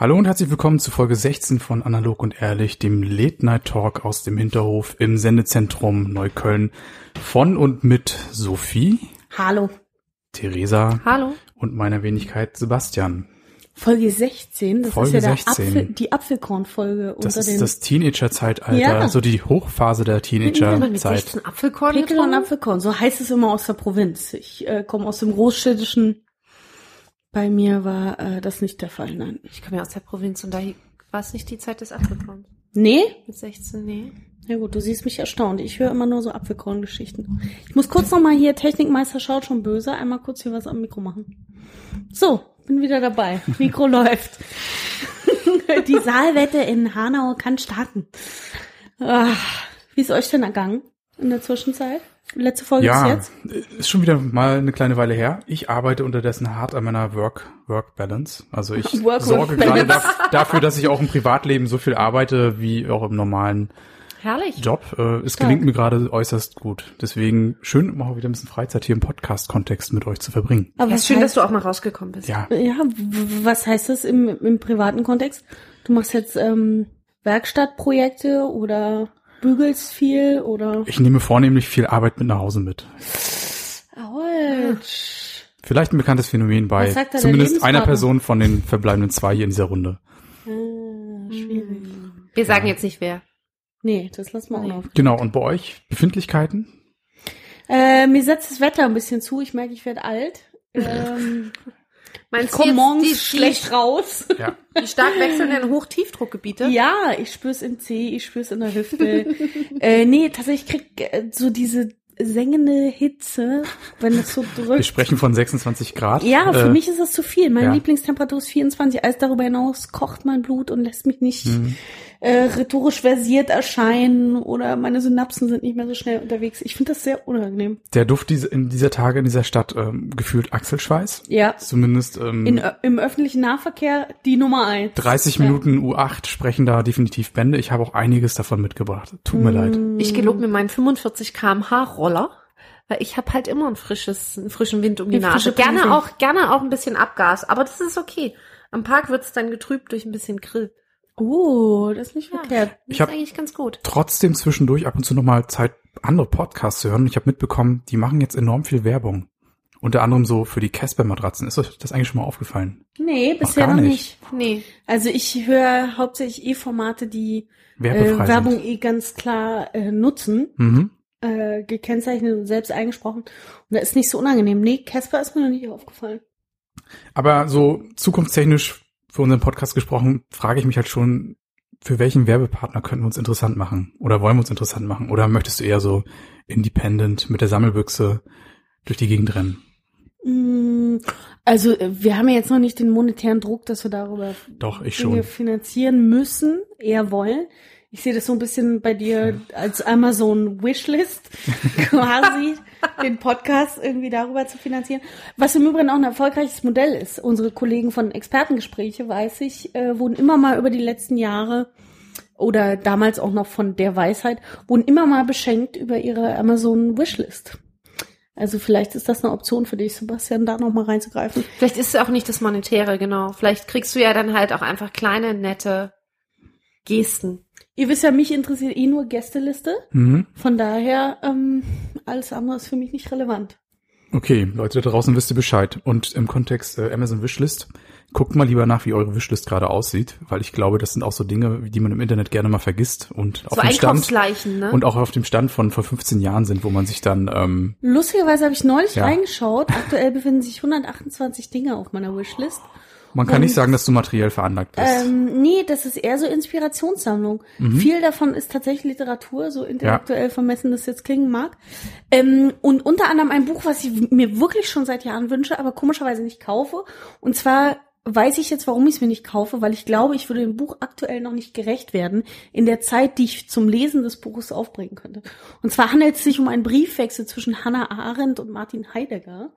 Hallo und herzlich willkommen zu Folge 16 von Analog und Ehrlich, dem Late Night Talk aus dem Hinterhof im Sendezentrum Neukölln von und mit Sophie, Hallo. Theresa Hallo. und meiner Wenigkeit Sebastian. Folge 16, das Folge ist ja der 16. Apfel, die Apfelkorn-Folge Das unter den ist das Teenager-Zeitalter, Ja. so die Hochphase der Teenager-Zeit. 16 Apfelkorn Pickel und? Apfelkorn. So heißt es immer aus der Provinz. Ich äh, komme aus dem Großstädtischen. Bei mir war äh, das nicht der Fall, nein. Ich komme ja aus der Provinz und da war es nicht die Zeit des Apfelkorns. Nee? Mit 16, nee. Ja gut, du siehst mich erstaunt. Ich höre immer nur so Apfelkorn-Geschichten. Ich muss kurz noch mal hier, Technikmeister schaut schon böse, einmal kurz hier was am Mikro machen. So, bin wieder dabei. Mikro läuft. Die Saalwette in Hanau kann starten. Ah, wie ist euch denn ergangen in der Zwischenzeit? Letzte Folge Ja, bis jetzt? ist schon wieder mal eine kleine Weile her. Ich arbeite unterdessen hart an meiner Work, Work Balance. Also ich Work- sorge gerade daf- dafür, dass ich auch im Privatleben so viel arbeite wie auch im normalen Herrlich. Job. Äh, es Stark. gelingt mir gerade äußerst gut. Deswegen schön, mal wieder ein bisschen Freizeit hier im Podcast-Kontext mit euch zu verbringen. Aber Ja, was ist schön, dass du auch mal rausgekommen bist. Ja, ja, was heißt das im, im privaten Kontext? Du machst jetzt ähm, Werkstattprojekte oder bügelst viel oder ich nehme vornehmlich viel Arbeit mit nach Hause mit. Autsch. Vielleicht ein bekanntes Phänomen bei zumindest einer? Person von den verbleibenden zwei hier in dieser Runde. Ah, schwierig. Wir sagen jetzt nicht wer. Nee, das lassen wir noch. Genau, und bei euch Befindlichkeiten? Äh, mir setzt das Wetter ein bisschen zu. Ich merke, ich werde alt. Ähm, ich Meinst komme jetzt morgens die, schlecht raus. Ja. Die, die stark wechselnden Hochtiefdruckgebiete? Ja, ich spür's im Zeh, ich spür's in der Hüfte. äh, nee, tatsächlich krieg äh, so diese sengende Hitze, wenn es so Wir drückt. sprechen von 26 Grad. Ja, für Äh, mich ist das zu viel. Meine ja. Lieblingstemperatur ist 24. Alles darüber hinaus kocht mein Blut und lässt mich nicht Mhm. äh, rhetorisch versiert erscheinen oder meine Synapsen sind nicht mehr so schnell unterwegs. Ich finde das sehr unangenehm. Der Duft diese, in dieser Tage in dieser Stadt ähm, gefühlt Achselschweiß. Ja. Zumindest ähm, In, ö- Im öffentlichen Nahverkehr die Nummer eins. 30 Minuten U8 sprechen da definitiv Bände. Ich habe auch einiges davon mitgebracht. Tut mir leid. Ich gelobe mir meinen 45 kmh Roller, weil ich habe halt immer ein frisches, einen frischen Wind um die frische Nase. Gerne auch, gerne auch ein bisschen Abgas, aber das ist okay. Am Park wird's dann getrübt durch ein bisschen Grill. Oh, das ist nicht verkehrt. Das Ich ist eigentlich ganz gut. Trotzdem zwischendurch ab und zu nochmal Zeit, andere Podcasts zu hören. Ich habe mitbekommen, die machen jetzt enorm viel Werbung. Unter anderem so für die Casper-Matratzen. Ist euch das eigentlich schon mal aufgefallen? Nee, bisher noch nicht. nicht. Nee. Also ich höre hauptsächlich eh Formate, die äh, Werbung sind. eh ganz klar äh, nutzen, Mhm. Äh, gekennzeichnet und selbst eingesprochen. Und da ist nicht so unangenehm. Nee, Casper ist mir noch nicht aufgefallen. Aber so zukunftstechnisch für unseren Podcast gesprochen, frage ich mich halt schon, für welchen Werbepartner könnten wir uns interessant machen? Oder wollen wir uns interessant machen? Oder möchtest du eher so independent mit der Sammelbüchse durch die Gegend rennen? Mm, Also äh, wir haben ja jetzt noch nicht den monetären Druck, dass wir darüber Doch, ich Dinge schon. finanzieren müssen, eher wollen. Ich sehe das so ein bisschen bei dir als Amazon Wishlist quasi, den Podcast irgendwie darüber zu finanzieren. Was im Übrigen auch ein erfolgreiches Modell ist. Unsere Kollegen von Expertengespräche, weiß ich, äh, wurden immer mal über die letzten Jahre oder damals auch noch von der Weisheit, wurden immer mal beschenkt über ihre Amazon Wishlist. Also vielleicht ist das eine Option für dich, Sebastian, da noch mal reinzugreifen. Vielleicht ist es auch nicht das Monetäre, genau. Vielleicht kriegst du ja dann halt auch einfach kleine, nette Gesten. Ihr wisst ja, mich interessiert eh nur Gästeliste. Mhm. Von daher, ähm, alles andere ist für mich nicht relevant. Okay, Leute da draußen wisst ihr Bescheid. Und im Kontext äh, Amazon Wishlist, guckt mal lieber nach, wie eure Wishlist gerade aussieht, weil ich glaube, das sind auch so Dinge, die man im Internet gerne mal vergisst und auf So dem Stand ne? und auch auf dem Stand von vor 15 Jahren sind, wo man sich dann ähm, Lustigerweise habe ich neulich Ja. reingeschaut. Aktuell befinden sich 128 Dinge auf meiner Wishlist. Man kann nicht sagen, dass du materiell veranlagt bist. Ähm, nee, das ist eher so Inspirationssammlung. Viel davon ist tatsächlich Literatur, so intellektuell vermessen das jetzt klingen mag. Ähm, und unter anderem ein Buch, was ich mir wirklich schon seit Jahren wünsche, aber komischerweise nicht kaufe. Und zwar weiß ich jetzt, warum ich es mir nicht kaufe, weil ich glaube, ich würde dem Buch aktuell noch nicht gerecht werden in der Zeit, die ich zum Lesen des Buches aufbringen könnte. Und zwar handelt es sich um einen Briefwechsel zwischen Hannah Arendt und Martin Heidegger,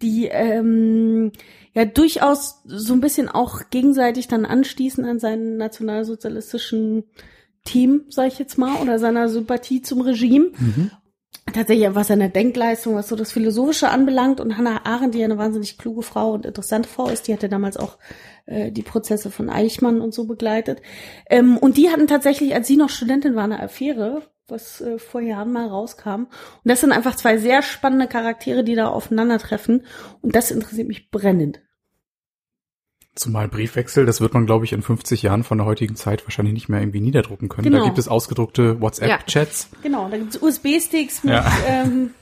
die ähm, ja durchaus so ein bisschen auch gegenseitig dann anstießen an seinen nationalsozialistischen Team, sage ich jetzt mal, oder seiner Sympathie zum Regime. Mhm. Tatsächlich, was seine Denkleistung, was so das Philosophische anbelangt. Und Hannah Arendt, die ja eine wahnsinnig kluge Frau und interessante Frau ist, die hatte damals auch äh, die Prozesse von Eichmann und so begleitet. Ähm, und die hatten tatsächlich, als sie noch Studentin war, eine Affäre, was äh, vor Jahren mal rauskam. Und das sind einfach zwei sehr spannende Charaktere, die da aufeinandertreffen. Und das interessiert mich brennend. Zumal Briefwechsel, das wird man, glaube ich, in 50 Jahren von der heutigen Zeit wahrscheinlich nicht mehr irgendwie niederdrucken können. Genau. Da gibt es ausgedruckte WhatsApp-Chats. Genau, da gibt's USB-Sticks mit, Ja. ähm,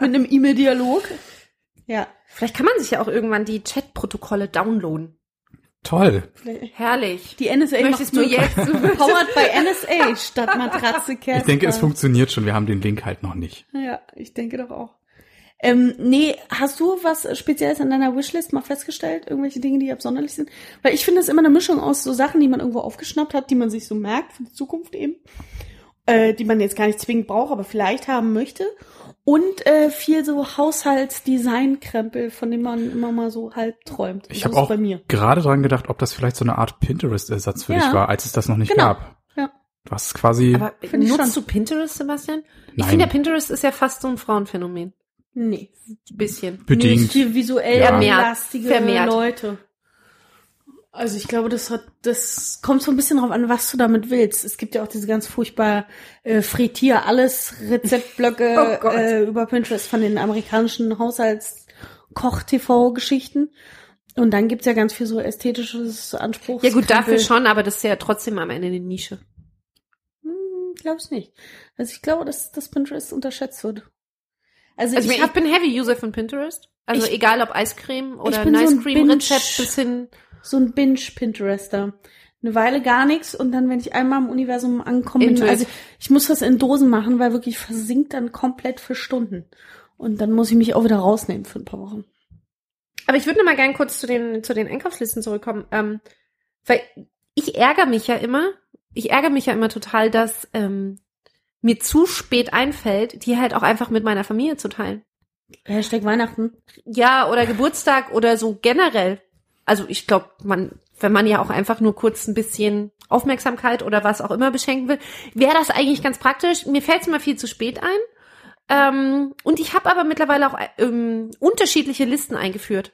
mit einem E-Mail-Dialog. Ja. Vielleicht kann man sich ja auch irgendwann die Chatprotokolle downloaden. Toll. Herrlich. Die NSA Möchtest du jetzt? Powered by NSA statt Matratze. Ich denke, es funktioniert schon. Wir haben den Link halt noch nicht. Ja, ich denke doch auch. Ähm, nee, hast du was Spezielles an deiner Wishlist mal festgestellt? Irgendwelche Dinge, die absonderlich sind? Weil ich finde es immer eine Mischung aus so Sachen, die man irgendwo aufgeschnappt hat, die man sich so merkt für die Zukunft eben, äh, die man jetzt gar nicht zwingend braucht, aber vielleicht haben möchte. Und äh, viel so Haushaltsdesign-Krempel, von dem man immer mal so halb träumt. Ich habe auch bei mir. gerade dran gedacht, ob das vielleicht so eine Art Pinterest-Ersatz für Ja. dich war, als es das noch nicht Genau. gab. Ja. Du hast quasi, Aber Finde ich nutzt schon. du Pinterest, Sebastian? Ich Nein. finde, der Pinterest ist ja fast so ein Frauenphänomen. Nee. Ein bisschen. Bedingt. ist viel visuell Ja. Vermehrt. lastige Vermehrt. Leute. Also ich glaube, das hat, das kommt so ein bisschen drauf an, was du damit willst. Es gibt ja auch diese ganz furchtbar äh, frittier alles Rezeptblöcke Oh äh, über Pinterest von den amerikanischen Haushalts-Koch-TV-Geschichten. Und dann gibt's ja ganz viel so ästhetisches Anspruch. Ja gut, dafür schon, aber das ist ja trotzdem am Ende eine Nische. Hm, glaube ich nicht. Also ich glaube, dass das Pinterest unterschätzt wird. Also, Also ich, ich habe bin Heavy-User von Pinterest. Also Ich- egal ob Eiscreme oder so ein Cream Rezept Binge- bis hin. so ein Binge-Pinterester. Eine Weile gar nichts und dann, wenn ich einmal im Universum ankomme, bin, Into it. also ich muss das in Dosen machen, weil wirklich versinkt dann komplett für Stunden. Und dann muss ich mich auch wieder rausnehmen für ein paar Wochen. Aber ich würde noch mal gern kurz zu den zu den Einkaufslisten zurückkommen, ähm, weil ich ärgere mich ja immer. Ich ärgere mich ja immer total, dass ähm, mir zu spät einfällt, die halt auch einfach mit meiner Familie zu teilen. Hashtag Weihnachten. Ja, oder Geburtstag oder so generell. Also ich glaube, man, wenn man ja auch einfach nur kurz ein bisschen Aufmerksamkeit oder was auch immer beschenken will, wäre das eigentlich ganz praktisch. Mir fällt es immer viel zu spät ein. Ähm, und ich habe aber mittlerweile auch ähm, unterschiedliche Listen eingeführt.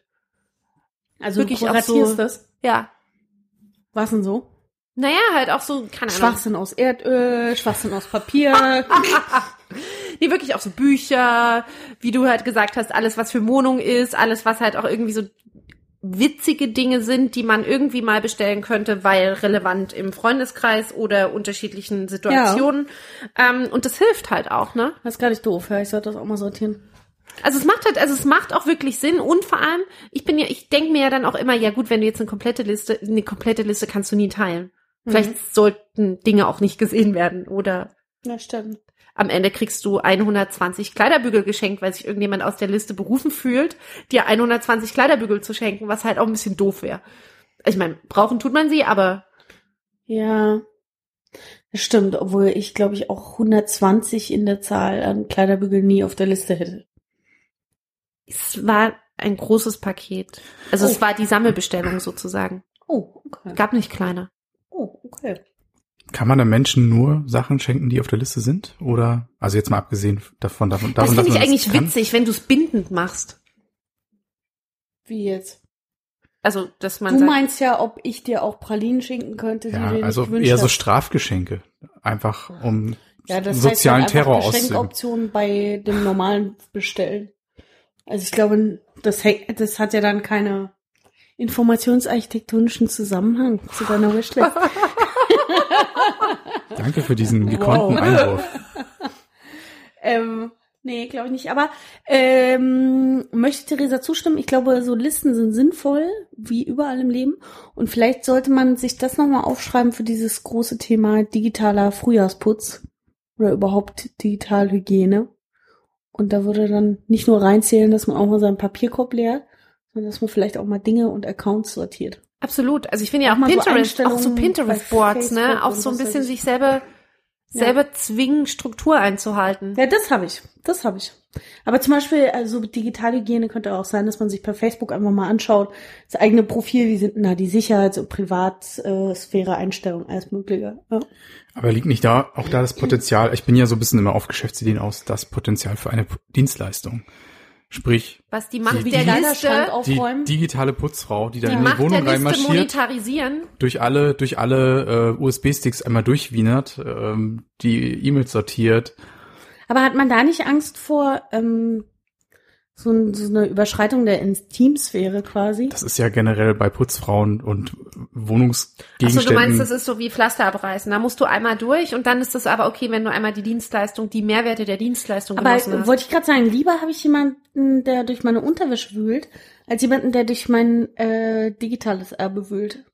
Also Wirklich du auch kuratierst so- das. Ja. Was denn so? Naja, halt auch so, keine Ahnung. Schwachsinn aus Erdöl, Schwachsinn aus Papier. Nee, wirklich auch so Bücher, wie du halt gesagt hast, alles, was für Wohnung ist, alles, was halt auch irgendwie so witzige Dinge sind, die man irgendwie mal bestellen könnte, weil relevant im Freundeskreis oder unterschiedlichen Situationen. Ähm, und das hilft halt auch, ne? das ist gar nicht doof, ja. Ich sollte das auch mal sortieren. Also es macht halt, also es macht auch wirklich Sinn und vor allem, ich bin ja, ich denke mir ja dann auch immer, ja gut, wenn du jetzt eine komplette Liste, eine komplette Liste kannst du nie teilen. Vielleicht sollten Dinge auch nicht gesehen werden oder Ja, stimmt. am Ende kriegst du 120 Kleiderbügel geschenkt, weil sich irgendjemand aus der Liste berufen fühlt, dir 120 Kleiderbügel zu schenken, was halt auch ein bisschen doof wäre. Ich meine, brauchen tut man sie, aber Ja. Das stimmt, obwohl ich, glaube ich, auch 120 in der Zahl an Kleiderbügeln nie auf der Liste hätte. es war ein großes Paket. Also Oh. es war die Sammelbestellung sozusagen. Oh, okay. Gab nicht kleiner. Okay. kann man einem Menschen nur Sachen schenken, die auf der Liste sind? Oder, also jetzt mal abgesehen davon, davon, Das davon finde ich eigentlich kann. witzig, wenn du es bindend machst. Wie jetzt? Also, dass man Du sagt, meinst ja, ob ich dir auch Pralinen schenken könnte, die du Ja, dir also eher so. Strafgeschenke. Einfach um Ja, das sozialen heißt dann Terror einfach auszuüben. Geschenkoption bei dem normalen Bestellen. Also ich glaube, das, das hat ja dann keine informationsarchitektonischen Zusammenhang zu deiner Wishlist. Danke für diesen gekonnten Wow. Einwurf. ähm, nee, glaube ich nicht. Aber ähm, möchte Theresa zustimmen? Ich glaube, so Listen sind sinnvoll, wie überall im Leben. Und vielleicht sollte man sich das nochmal aufschreiben für dieses große Thema digitaler Frühjahrsputz oder überhaupt Digitalhygiene. Und da würde dann nicht nur reinzählen, dass man auch mal seinen Papierkorb leert, sondern dass man vielleicht auch mal Dinge und Accounts sortiert. Absolut. Also ich finde ja Auch auch mal so Pinterest, auch so Pinterest-Boards, ne? Auch und so ein bisschen ich. sich selber, Ja. selber zwingen, Struktur einzuhalten. Ja, das habe ich. Das habe ich. Aber zum Beispiel, also digitale Hygiene könnte auch sein, dass man sich per Facebook einfach mal anschaut, das eigene Profil, wie sind denn da die Sicherheits- und Privatsphäre-Einstellungen, alles Mögliche. Ja. Aber liegt nicht da auch da das Potenzial, ich bin ja so ein bisschen immer auf Geschäftsideen aus, das Potenzial für eine Dienstleistung. Sprich, Was die Macht Die- der Liste, die digitale Putzfrau, die dann die in die Macht der Wohnung Liste reinmarschiert, monetarisieren. durch alle, durch alle äh, USB-Sticks einmal durchwienert, ähm, die E-Mails sortiert. Aber hat man da nicht Angst vor ähm, so, so eine Überschreitung der Intimsphäre quasi? Das ist ja generell bei Putzfrauen und Achso, Wohnungsgegenständen. du meinst, das ist so wie Pflaster abreißen. Da musst du einmal durch und dann ist es aber okay, wenn du einmal die Dienstleistung, die Mehrwerte der Dienstleistung Aber genossen hast. wollte ich gerade sagen, lieber habe ich jemanden, der durch meine Unterwäsche wühlt, als jemanden, der durch mein äh, digitales Erbe wühlt.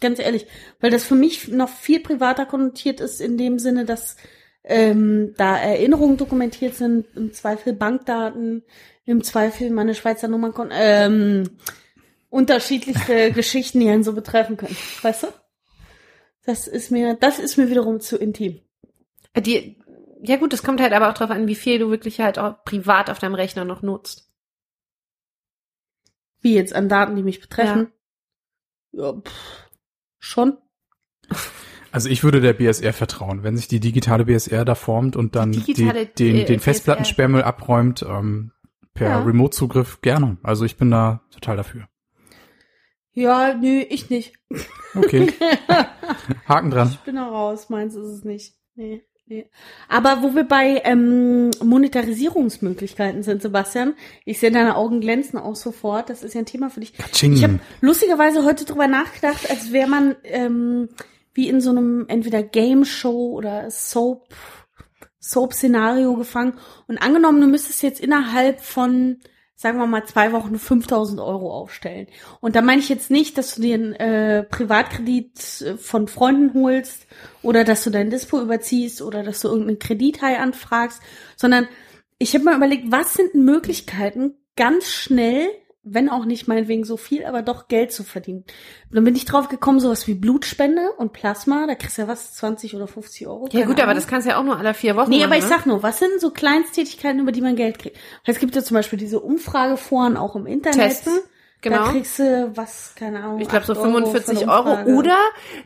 Ganz ehrlich, weil das für mich noch viel privater konnotiert ist in dem Sinne, dass ähm, da Erinnerungen dokumentiert sind, im Zweifel Bankdaten, im Zweifel meine Schweizer Nummern, ähm, unterschiedlichste Geschichten, die einen so betreffen können. Weißt du? Das ist mir, das ist mir wiederum zu intim. Die, ja gut, es kommt halt aber auch darauf an, wie viel du wirklich halt auch privat auf deinem Rechner noch nutzt. Wie jetzt an Daten, die mich betreffen. Ja, pff, schon. Also ich würde der BSR vertrauen, wenn sich die digitale BSR da formt und dann Die die, den, äh, den Festplattensperrmüll abräumt ähm, per Ja. Remote-Zugriff gerne. Also ich bin da total dafür. Ja, nö, ich nicht. Okay. Haken dran. Ich bin da raus, meins ist es nicht. Nee, nee. Aber wo wir bei ähm, Monetarisierungsmöglichkeiten sind, Sebastian, ich sehe deine Augen glänzen auch sofort. Das ist ja ein Thema für dich. Katsching. Ich habe lustigerweise heute drüber nachgedacht, als wäre man ähm, wie in so einem entweder Game Show oder Soap Soap-Szenario gefangen. Und angenommen, du müsstest jetzt innerhalb von, sagen wir mal, zwei Wochen 5000 Euro aufstellen. Und da meine ich jetzt nicht, dass du dir einen äh, Privatkredit äh, von Freunden holst oder dass du dein Dispo überziehst oder dass du irgendeinen Kredithai anfragst, sondern ich habe mal überlegt, was sind Möglichkeiten, ganz schnell, wenn auch nicht meinetwegen so viel, aber doch Geld zu verdienen. Und dann bin ich drauf gekommen, sowas wie Blutspende und Plasma, da kriegst du ja was, 20 oder 50 Euro. Ja gut, aber Ahnung. das kannst du ja auch nur alle vier Wochen Nee, machen, aber ich ne? sag nur, was sind so Kleinsttätigkeiten, über die man Geld kriegt? Es gibt ja zum Beispiel diese Umfrageforen auch im Internet. Testen, genau. Da kriegst du was, keine Ahnung. Ich glaube so 8 Euro für 45 eine Euro. Umfrage. Oder,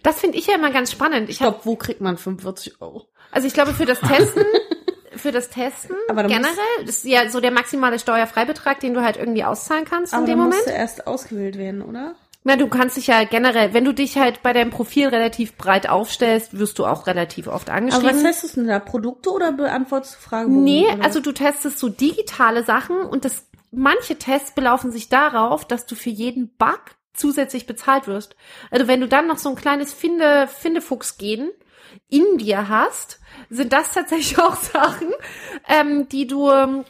das finde ich ja immer ganz spannend. Ich ich glaube, wo kriegt man 45 Euro? Also ich glaube, für das Testen, für das Testen Aber musst- generell, das ist ja so der maximale Steuerfreibetrag, den du halt irgendwie auszahlen kannst Aber in dem Moment. musst du erst ausgewählt werden, oder? Na, du kannst dich ja generell, wenn du dich halt bei deinem Profil relativ breit aufstellst, wirst du auch relativ oft Aber angeschrieben. was testest du denn da? Produkte oder beantwortest du Fragebogen? nee, oder? also du testest so digitale Sachen und das, manche Tests belaufen sich darauf, dass du für jeden Bug zusätzlich bezahlt wirst. Also wenn du dann noch so ein kleines Finde, Findefuchs-Gen in dir hast, sind das tatsächlich auch Sachen, ähm, die du, ähm,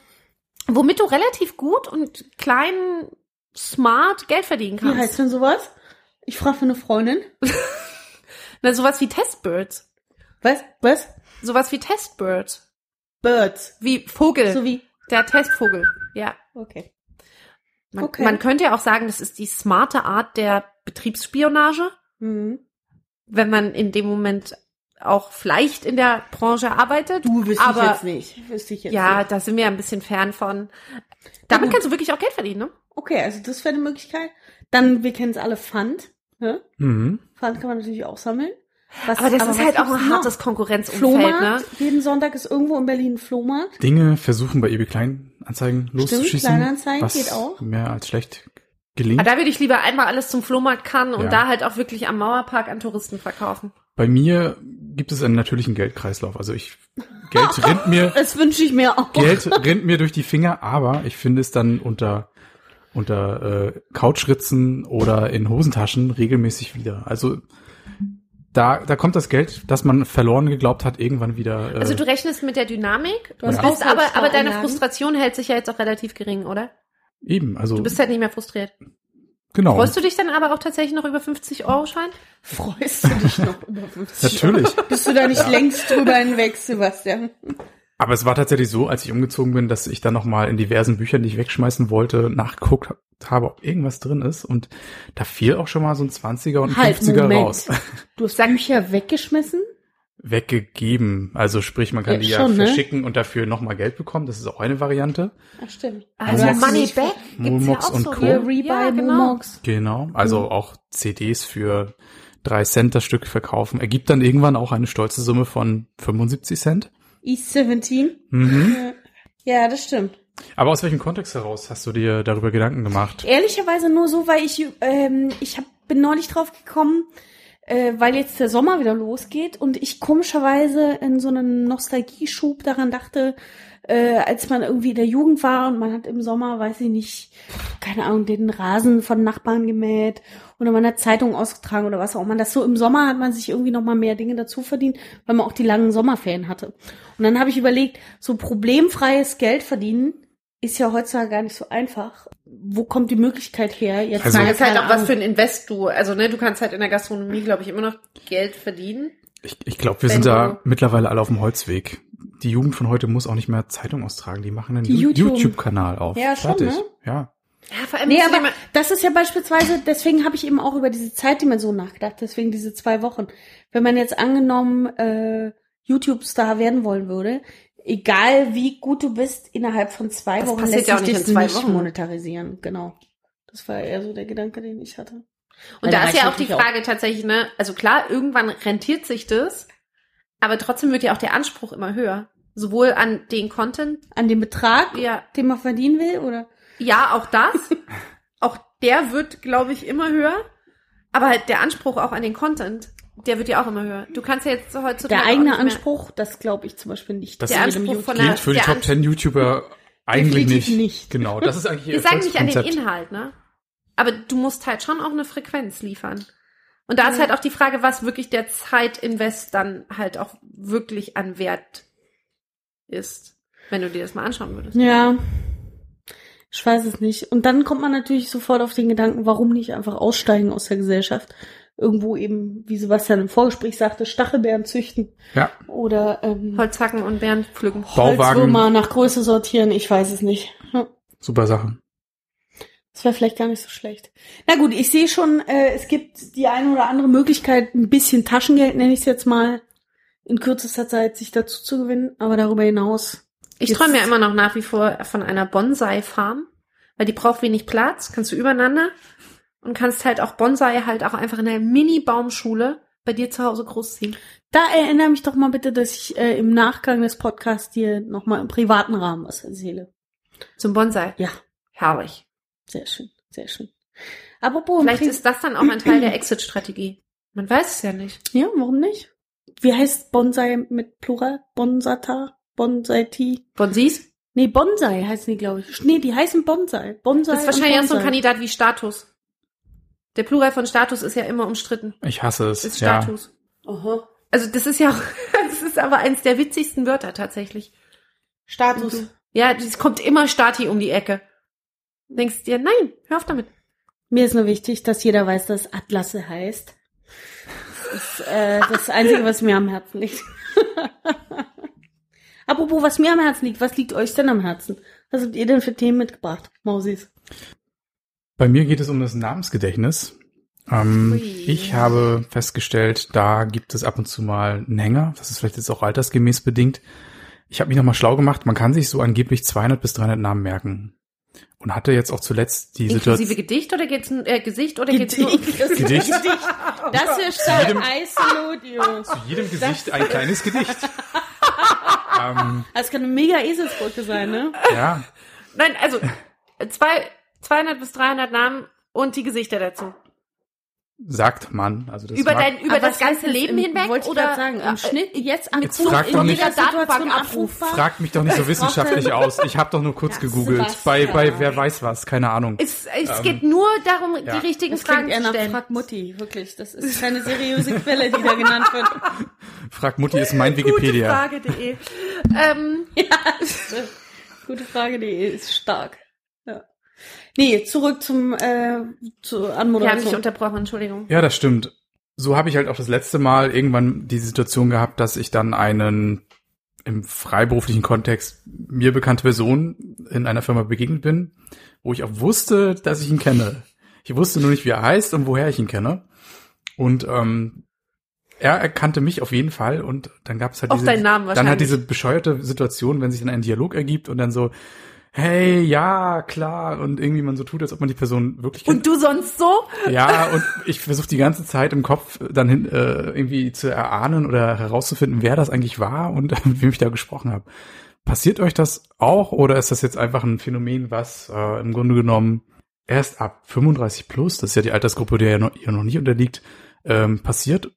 womit du relativ gut und klein, smart Geld verdienen Wie heißt kannst. denn sowas? Ich frage für eine Freundin. Na, sowas wie Testbirds. Was? Was? Sowas wie Testbirds. Birds. Wie Vogel. So wie. der Testvogel. Ja. Okay. Man, Okay. man könnte ja auch sagen, das ist die smarte Art der Betriebsspionage, Mhm. wenn man in dem Moment auch vielleicht in der Branche arbeitet. Du wüsste aber ich jetzt nicht. Wüsste ich jetzt ja, nicht. da sind wir ein bisschen fern von. Damit kannst du wirklich auch Geld verdienen, ne? Okay, also das wäre eine Möglichkeit. Dann, wir kennen es alle, Pfand. Ne? Mhm. Pfand kann man natürlich auch sammeln. Was, Aber das ist was halt auch ein noch? hartes Konkurrenzumfeld, Flohmarkt. ne? Jeden Sonntag ist irgendwo in Berlin ein Flohmarkt. Dinge versuchen bei eBay Kleinanzeigen loszuschießen. Kleinanzeigen was geht auch. mehr als schlecht gelingt. Aber da würde ich lieber einmal alles zum Flohmarkt kann und Ja. da halt auch wirklich am Mauerpark an Touristen verkaufen. Bei mir gibt es einen natürlichen Geldkreislauf. Also ich Geld rinnt mir Das wünsche ich mir auch. Geld rinnt mir durch die Finger, aber ich finde es dann unter unter äh, Couchritzen oder in Hosentaschen regelmäßig wieder. Also da da kommt das Geld, das man verloren geglaubt hat, irgendwann wieder. Äh, Also du rechnest mit der Dynamik, Du hast und bist aber, aber deine. Frustration hält sich ja jetzt auch relativ gering, oder? eben. Also Du bist halt nicht mehr frustriert. Genau. Freust du dich dann aber auch tatsächlich noch über 50 Euro Schein? Freust du dich noch über 50 Natürlich. Bist du da nicht längst drüber hinweg, Sebastian? Aber es war tatsächlich so, als ich umgezogen bin, dass ich dann nochmal in diversen Büchern, die ich wegschmeißen wollte, nachgeguckt habe, ob irgendwas drin ist. Und da fiel auch schon mal so ein 20er und Halt, 50er Moment. raus. Du hast Bücher weggeschmissen? Weggegeben. Also sprich, man kann Ja, die ja schon, ne? verschicken und dafür nochmal Geld bekommen. Das ist auch eine Variante. Ach, stimmt. Also Momox- Money Back gibt's ja Momox auch und so. Co. Hier, Rebuy, Ja, genau. Momox. Genau. Also auch CDs für drei Cent das Stück verkaufen. Ergibt dann irgendwann auch eine stolze Summe von 75 Cent. East 17. Mhm. Ja, das stimmt. Aber aus welchem Kontext heraus hast du dir darüber Gedanken gemacht? Ehrlicherweise nur so, weil ich, ähm, ich hab, bin neulich drauf gekommen, äh, weil jetzt der Sommer wieder losgeht und ich komischerweise in so einem Nostalgieschub daran dachte, äh, als man irgendwie in der Jugend war und man hat im Sommer, weiß ich nicht, keine Ahnung, den Rasen von Nachbarn gemäht oder man hat Zeitung ausgetragen oder was auch immer. Das so im Sommer hat man sich irgendwie noch mal mehr Dinge dazu verdient, weil man auch die langen Sommerferien hatte. Und dann habe ich überlegt, so problemfreies Geld verdienen ist ja heutzutage gar nicht so einfach. Wo kommt die Möglichkeit her? Jetzt Also- mal, ist halt auch was für ein Invest du. Also, ne, du kannst halt in der Gastronomie, glaube ich, immer noch Geld verdienen. Ich, ich glaube, wir Wenn sind da mittlerweile alle auf dem Holzweg. Die Jugend von heute muss auch nicht mehr Zeitung austragen. Die machen einen YouTube-Kanal auf. Ja, schon, Fertig. ne? Ja. Ja, vor allem Nee, aber das ist ja beispielsweise, deswegen habe ich eben auch über diese Zeitdimension nachgedacht, deswegen diese zwei Wochen. Wenn man jetzt angenommen äh, YouTube-Star werden wollen würde, egal wie gut du bist, innerhalb von zwei Das Wochen lässt ja auch sich nicht das in zwei nicht Wochen. monetarisieren. Genau. Das war eher so der Gedanke, den ich hatte. Weil Und da da ist ja auch die Frage tatsächlich, ne, also klar, irgendwann rentiert sich das, aber trotzdem wird ja auch der Anspruch immer höher. Sowohl an den Content, An den Betrag, ja, den man verdienen will, oder? ja, auch das. auch der wird, glaube ich, immer höher. Aber halt der Anspruch auch an den Content, der wird ja auch immer höher. Du kannst ja jetzt heutzutage. Der auch eigene Anspruch, das glaube ich zum Beispiel nicht. Das Der Anspruch von Gilt der- für die Top Anspruch- 10 YouTuber eigentlich nicht. nicht. Genau, das ist eigentlich Wir sagen nicht an den. Inhalt, ne? Aber du musst halt schon auch eine Frequenz liefern. Und da ist halt auch die Frage, was wirklich der Zeitinvest dann halt auch wirklich an Wert ist, wenn du dir das mal anschauen würdest. Ja. Ich weiß es nicht. Und dann kommt man natürlich sofort auf den Gedanken, warum nicht einfach aussteigen aus der Gesellschaft? Irgendwo eben, wie Sebastian im Vorgespräch sagte, Stachelbeeren züchten Ja, oder ähm, Holzhacken und Bären pflücken. Bauwagen. Holzwürmer nach Größe sortieren, ich weiß es nicht. Ja, super Sache. Das wäre vielleicht gar nicht so schlecht. Na gut, ich sehe schon, äh, es gibt die eine oder andere Möglichkeit, ein bisschen Taschengeld, nenne ich es jetzt mal, in kürzester Zeit sich dazu zu gewinnen, aber darüber hinaus. Ich träume ja immer noch nach wie vor von einer Bonsai-Farm, weil die braucht wenig Platz, kannst du übereinander und kannst halt auch Bonsai halt auch einfach in der Mini-Baumschule bei dir zu Hause großziehen. Da erinnere mich doch mal bitte, dass ich äh, im Nachgang des Podcasts dir nochmal im privaten Rahmen was erzähle. Zum Bonsai. Ja, Herrlich. sehr schön, sehr schön. Apropos, Vielleicht ist das dann auch ein Teil der Exit-Strategie. Man weiß es ja nicht. ja, warum nicht? Wie heißt Bonsai mit Plural? Bonsata? Bonsai-Tea? Bonsis? Nee, Bonsai heißen die, glaube ich. Nee, die heißen Bonsai. Bonsai Das ist wahrscheinlich auch so ein. Kandidat wie Status. Der Plural von Status ist ja immer umstritten. Ich hasse es. Ist ja. Status. Aha. Also das ist ja auch, das ist aber eins der witzigsten Wörter tatsächlich. Status. Ja, es kommt immer Stati um die Ecke. Denkst dir, nein, hör auf damit. Mir ist nur wichtig, dass jeder weiß, dass Atlasse heißt. Das ist äh, das Einzige, was mir am Herzen liegt. Apropos, was mir am Herzen liegt, was liegt euch denn am Herzen? Was habt ihr denn für Themen mitgebracht, Mausis? Bei mir geht es um das Namensgedächtnis. Ähm, ich habe festgestellt, da gibt es ab und zu mal einen Hänger. Das ist vielleicht jetzt auch altersgemäß bedingt. Ich habe mich nochmal schlau gemacht. Man kann sich so angeblich 200 bis 300 Namen merken. Und hatte jetzt auch zuletzt die Inklusive Situation. Gedicht oder geht's äh, Gesicht oder geht's nur Gedicht. Gedicht. Das ist stark. jedem- Absolut, Zu jedem Gesicht ein kleines Gedicht. ähm, Das kann eine mega Eselsbrücke sein, ne? ja, Nein, also zwei, 200 bis 300 Namen und die Gesichter dazu. sagt man. Also das über dein, über das ganze Leben im- hinweg wollte ich oder grad sagen, im äh, Schnitt jetzt an Jetzt frag doch in nicht- Datenbank abrufbar. Fragt mich doch nicht so Ich wissenschaftlich aus. Ich habe doch nur kurz Ja, gegoogelt. Bei, bei wer weiß was, keine Ahnung. Es, es geht nur darum, ja. die richtigen Das Fragen eher zu stellen. Frag Mutti, wirklich. Das ist keine seriöse Quelle, die da genannt wird. Frag Mutti ist mein Wikipedia. Gutefrage.de. ähm, Gute Frage, die ist stark. Ja. Nee, zurück zum äh, zur wir haben dich Anmoderation. unterbrochen, Entschuldigung. Ja, das stimmt. So habe ich halt auch das letzte Mal irgendwann die Situation gehabt, dass ich dann einen im freiberuflichen Kontext mir bekannte Person in einer Firma begegnet bin, wo ich auch wusste, dass ich ihn kenne. Ich wusste nur nicht, wie er heißt und woher ich ihn kenne. Und ähm, er erkannte mich auf jeden Fall und dann gab es halt Auch diese, deinen Namen dann halt diese bescheuerte Situation, wenn sich dann ein Dialog ergibt und dann so, hey, ja, klar, und irgendwie man so tut, als ob man die Person wirklich kennt. Und du sonst so? Ja, und ich versuche die ganze Zeit im Kopf dann hin, äh, irgendwie zu erahnen oder herauszufinden, wer das eigentlich war und mit wem ich da gesprochen habe. Passiert euch das auch oder ist das jetzt einfach ein Phänomen, was äh, im Grunde genommen erst ab 35 plus, das ist ja die Altersgruppe, der ihr noch, ihr noch nicht unterliegt, ähm, passiert?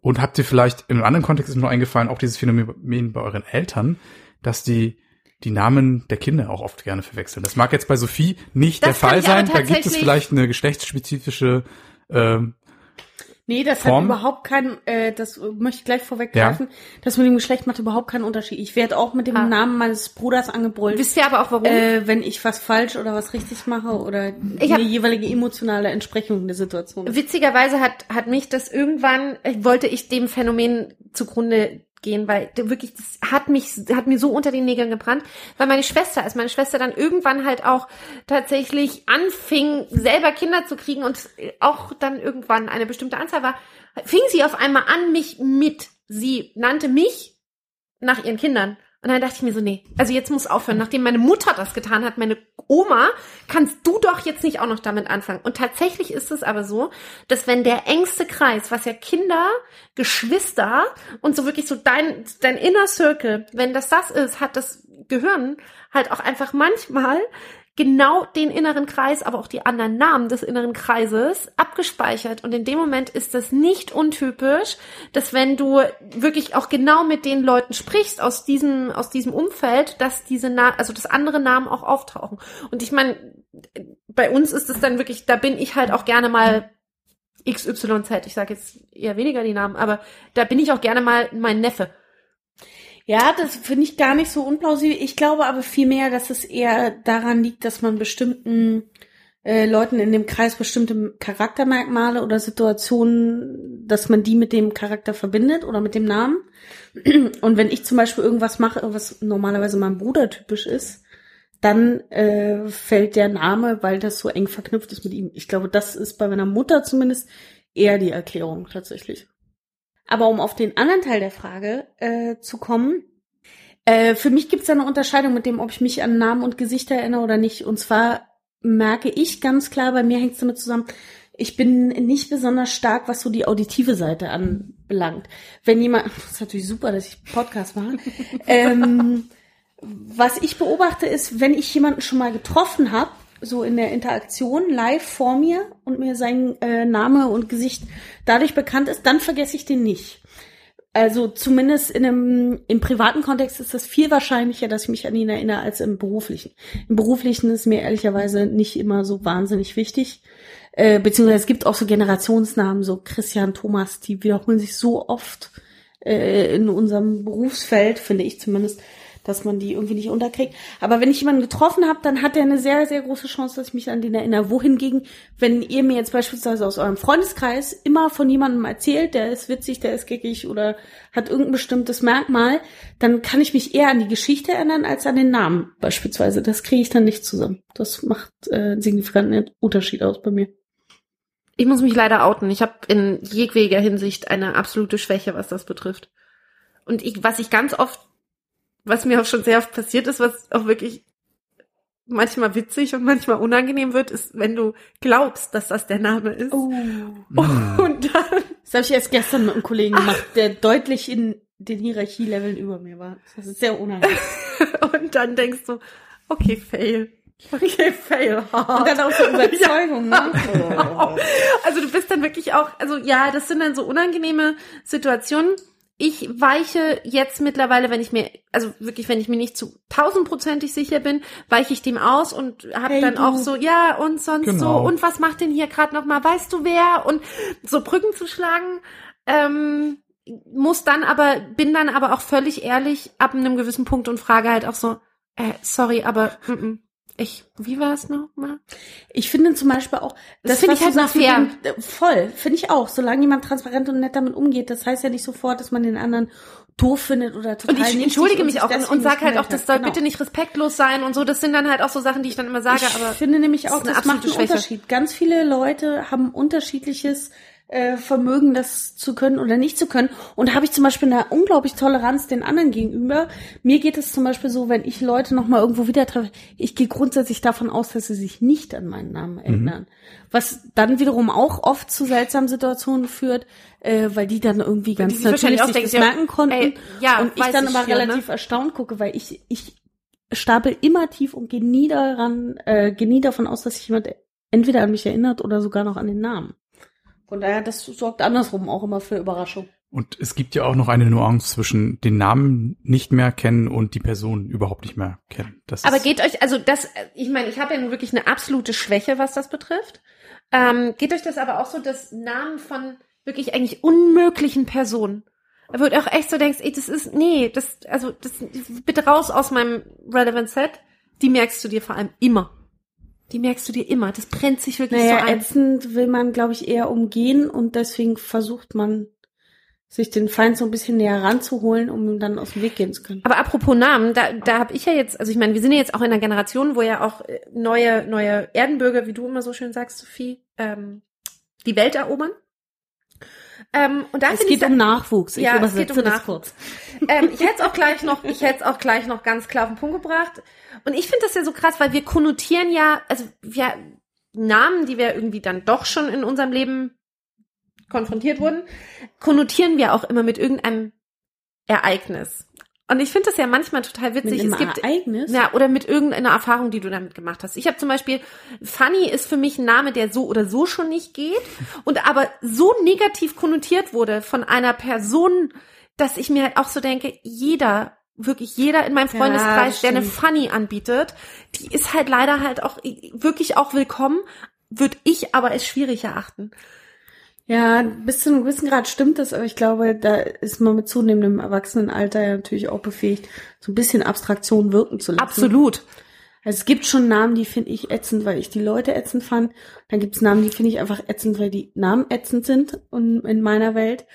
Und habt ihr vielleicht im anderen Kontext ist mir nur eingefallen, auch dieses Phänomen bei euren Eltern, dass die die Namen der Kinder auch oft gerne verwechseln. Das mag jetzt bei Sophie nicht Das der Fall sein. Da gibt es vielleicht eine geschlechtsspezifische ähm, Nee, das Form? hat überhaupt keinen, äh, das möchte ich gleich vorweggreifen, das mit dem Geschlecht macht überhaupt keinen Unterschied. Ich werde auch mit dem Ah. Namen meines Bruders angebrüllt, Wisst ihr aber auch warum? äh, wenn ich was falsch oder was richtig mache oder Ich eine jeweilige emotionale Entsprechung der Situation. Witzigerweise hat, hat mich das irgendwann, äh, wollte ich dem Phänomen zugrunde gehen, weil wirklich, das hat mich, hat mir so unter den Nägeln gebrannt, weil meine Schwester, als meine Schwester dann irgendwann halt auch tatsächlich anfing, selber Kinder zu kriegen und auch dann irgendwann eine bestimmte Anzahl war, fing sie auf einmal an, mich mit, sie nannte mich nach ihren Kindern. Und dann dachte ich mir so, nee, also jetzt muss aufhören. Nachdem meine Mutter das getan hat, meine Oma, kannst du doch jetzt nicht auch noch damit anfangen. Und tatsächlich ist es aber so, dass wenn der engste Kreis, was ja Kinder, Geschwister und so wirklich so dein, dein Inner Circle, wenn das das ist, hat das Gehirn halt auch einfach manchmal genau den inneren Kreis, aber auch die anderen Namen des inneren Kreises abgespeichert. Und in dem Moment ist das nicht untypisch, dass wenn du wirklich auch genau mit den Leuten sprichst aus diesem, aus diesem Umfeld, dass diese Na also dass andere Namen auch auftauchen. Und ich meine, bei uns ist es dann wirklich, da bin ich halt auch gerne mal XYZ, ich sage jetzt eher weniger die Namen, aber da bin ich auch gerne mal mein Neffe. Ja, das finde ich gar nicht so unplausibel. Ich glaube aber vielmehr, dass es eher daran liegt, dass man bestimmten äh, Leuten in dem Kreis bestimmte Charaktermerkmale oder Situationen, dass man die mit dem Charakter verbindet oder mit dem Namen. Und wenn ich zum Beispiel irgendwas mache, was normalerweise meinem Bruder typisch ist, dann äh, fällt der Name, weil das so eng verknüpft ist mit ihm. Ich glaube, das ist bei meiner Mutter zumindest eher die Erklärung tatsächlich. Aber um auf den anderen Teil der Frage äh, zu kommen, äh, für mich gibt es eine Unterscheidung mit dem, ob ich mich an Namen und Gesichter erinnere oder nicht. Und zwar merke ich ganz klar, bei mir hängt es damit zusammen, ich bin nicht besonders stark, was so die auditive Seite anbelangt. Wenn jemand, das ist natürlich super, dass ich Podcast mache. ähm, was ich beobachte ist, wenn ich jemanden schon mal getroffen habe, so in der Interaktion live vor mir und mir sein äh, Name und Gesicht dadurch bekannt ist, dann vergesse ich den nicht. Also zumindest in einem, im privaten Kontext ist das viel wahrscheinlicher, dass ich mich an ihn erinnere, als im beruflichen. Im beruflichen ist mir ehrlicherweise nicht immer so wahnsinnig wichtig. Äh, beziehungsweise es gibt auch so Generationsnamen, so Christian, Thomas, die wiederholen sich so oft äh, in unserem Berufsfeld, finde ich zumindest, dass man die irgendwie nicht unterkriegt. Aber wenn ich jemanden getroffen habe, dann hat er eine sehr, sehr große Chance, dass ich mich an den erinnere. Wohingegen, wenn ihr mir jetzt beispielsweise aus eurem Freundeskreis immer von jemandem erzählt, der ist witzig, der ist geckig oder hat irgendein bestimmtes Merkmal, dann kann ich mich eher an die Geschichte erinnern als an den Namen beispielsweise. Das kriege ich dann nicht zusammen. Das macht äh, einen signifikanten Unterschied aus bei mir. Ich muss mich leider outen. Ich habe in jedweder Hinsicht eine absolute Schwäche, was das betrifft. Und ich, was ich ganz oft, was mir auch schon sehr oft passiert ist, was auch wirklich manchmal witzig und manchmal unangenehm wird, ist, wenn du glaubst, dass das der Name ist. Oh. Und dann, Das habe ich erst gestern mit einem Kollegen gemacht, der deutlich in den Hierarchieleveln über mir war. Das ist sehr unangenehm. und dann denkst du, okay, fail. Okay, fail. Und dann auch so Überzeugung, ne? Also du bist dann wirklich auch, also ja, das sind dann so unangenehme Situationen. Ich weiche jetzt mittlerweile, wenn ich mir, also wirklich, wenn ich mir nicht zu tausendprozentig sicher bin, weiche ich dem aus und habe Hey, dann du. auch so, ja und sonst Genau. so und was macht denn hier gerade noch mal, weißt du wer und so Brücken zu schlagen. Ähm, muss dann aber, bin dann aber auch völlig ehrlich ab einem gewissen Punkt und frage halt auch so, äh, sorry, aber mm, mm, Ich, wie war es nochmal? Ich finde zum Beispiel auch, Das finde was ich halt mit fair. dem- äh, Voll, finde ich auch. Solange jemand transparent und nett damit umgeht, das heißt ja nicht sofort, dass man den anderen doof findet oder total Und ich entschuldige mich auch und, und sag nicht halt auch, das soll Genau. bitte nicht respektlos sein und so. Das sind dann halt auch so Sachen, die ich dann immer sage, ich aber finde nämlich das auch, eine das macht einen Schwäche. Unterschied. Ganz viele Leute haben unterschiedliches äh, Vermögen, das zu können oder nicht zu können. Und da habe ich zum Beispiel eine unglaublich Toleranz den anderen gegenüber. Mir geht es zum Beispiel so, wenn ich Leute noch mal irgendwo wieder treffe, ich gehe grundsätzlich davon aus, dass sie sich nicht an meinen Namen erinnern. Was dann wiederum auch oft zu seltsamen Situationen führt, äh, weil die dann irgendwie ganz wahrscheinlich natürlich sich auch das merken konnten. ey, ja, und ich dann ich aber ja, ne? relativ erstaunt gucke, weil ich, ich stapel immer tief und gehe nie daran, äh, gehe nie davon aus, dass sich jemand entweder an mich erinnert oder sogar noch an den Namen. Von daher, das sorgt andersrum auch immer für Überraschung. Und es gibt ja auch noch eine Nuance zwischen den Namen nicht mehr kennen und die Person überhaupt nicht mehr kennen. Das Aber geht euch, also das, ich meine, ich habe ja nun wirklich eine absolute Schwäche, was das betrifft. Ähm, geht euch das aber auch so, dass Namen von wirklich eigentlich unmöglichen Personen, wo du auch echt so denkst, ey, das ist, nee, das, also, das, bitte raus aus meinem Relevant Set, die merkst du dir vor allem immer. Die merkst du dir immer. Das brennt sich wirklich Naja, so ein. ätzend will man, glaube ich, eher umgehen und deswegen versucht man, sich den Feind so ein bisschen näher ranzuholen, um ihm dann aus dem Weg gehen zu können. Aber apropos Namen, da, da habe ich ja jetzt, also ich meine, wir sind ja jetzt auch in einer Generation, wo ja auch äh, neue, neue Erdenbürger, wie du immer so schön sagst, Sophie, ähm, die Welt erobern. Ähm, und da Es geht um Nachwuchs. Ich Ja, es übersetze geht um das Nachwuchs. kurz. ähm, ich hätte es auch gleich noch, ich hätte es auch gleich noch ganz klar auf den Punkt gebracht. Und ich finde das ja so krass, weil wir konnotieren ja, also wir Namen, die wir irgendwie dann doch schon in unserem Leben konfrontiert wurden, konnotieren wir auch immer mit irgendeinem Ereignis. Und ich finde das ja manchmal total Mit witzig. einem Es gibt Ereignis. ja, oder mit irgendeiner Erfahrung, die du damit gemacht hast. Ich habe zum Beispiel, Funny ist für mich ein Name, der so oder so schon nicht geht und aber so negativ konnotiert wurde von einer Person, dass ich mir halt auch so denke, jeder, wirklich jeder in meinem Ja, Freundeskreis, das der eine. Funny anbietet, die ist halt leider halt auch wirklich auch willkommen, würde ich aber als schwierig erachten. Ja, bis zu einem gewissen Grad stimmt das, aber ich glaube, da ist man mit zunehmendem Erwachsenenalter ja natürlich auch befähigt, so ein bisschen Abstraktion wirken zu lassen. Absolut. Also es gibt schon Namen, die finde ich ätzend, weil ich die Leute ätzend fand. Dann gibt es Namen, die finde ich einfach ätzend, weil die Namen ätzend sind und in meiner Welt.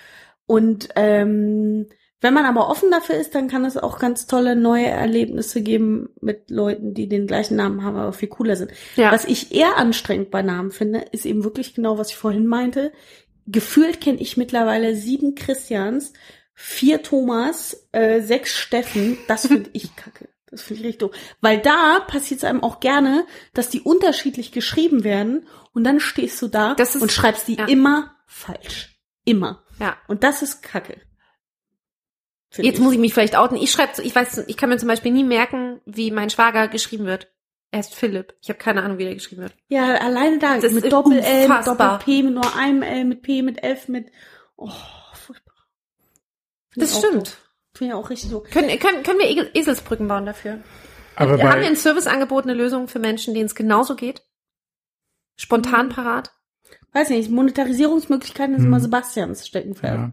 Und ähm, wenn man aber offen dafür ist, dann kann es auch ganz tolle neue Erlebnisse geben mit Leuten, die den gleichen Namen haben, aber viel cooler sind. Ja. Was ich eher anstrengend bei Namen finde, ist eben wirklich genau, was ich vorhin meinte. Gefühlt kenne ich mittlerweile sieben Christians, vier Thomas, äh, sechs Steffen. Das finde ich kacke. Das finde ich richtig doof. Weil da passiert es einem auch gerne, dass die unterschiedlich geschrieben werden und dann stehst du da ist- und schreibst die ja. immer falsch. Immer. Ja. Und das ist kacke. Jetzt muss ich mich vielleicht outen. Ich schreibe, ich weiß, ich kann mir zum Beispiel nie merken, wie mein Schwager geschrieben wird. Er ist Philipp. Ich habe keine Ahnung, wie der geschrieben wird. Ja, alleine da, Das mit ist Doppel-L, mit unfassbar. Doppel-P, mit nur einem L, mit P, mit F, mit, oh, furchtbar. Find Das stimmt. doof. Finde ich auch richtig so. Können, können, können wir Esel- Eselsbrücken bauen dafür? aber Haben wir ein Serviceangebot, eine Lösung für Menschen, denen es genauso geht? Spontan parat? Weiß nicht, Monetarisierungsmöglichkeiten ist Hm. immer Sebastians Steckenpferd. ja,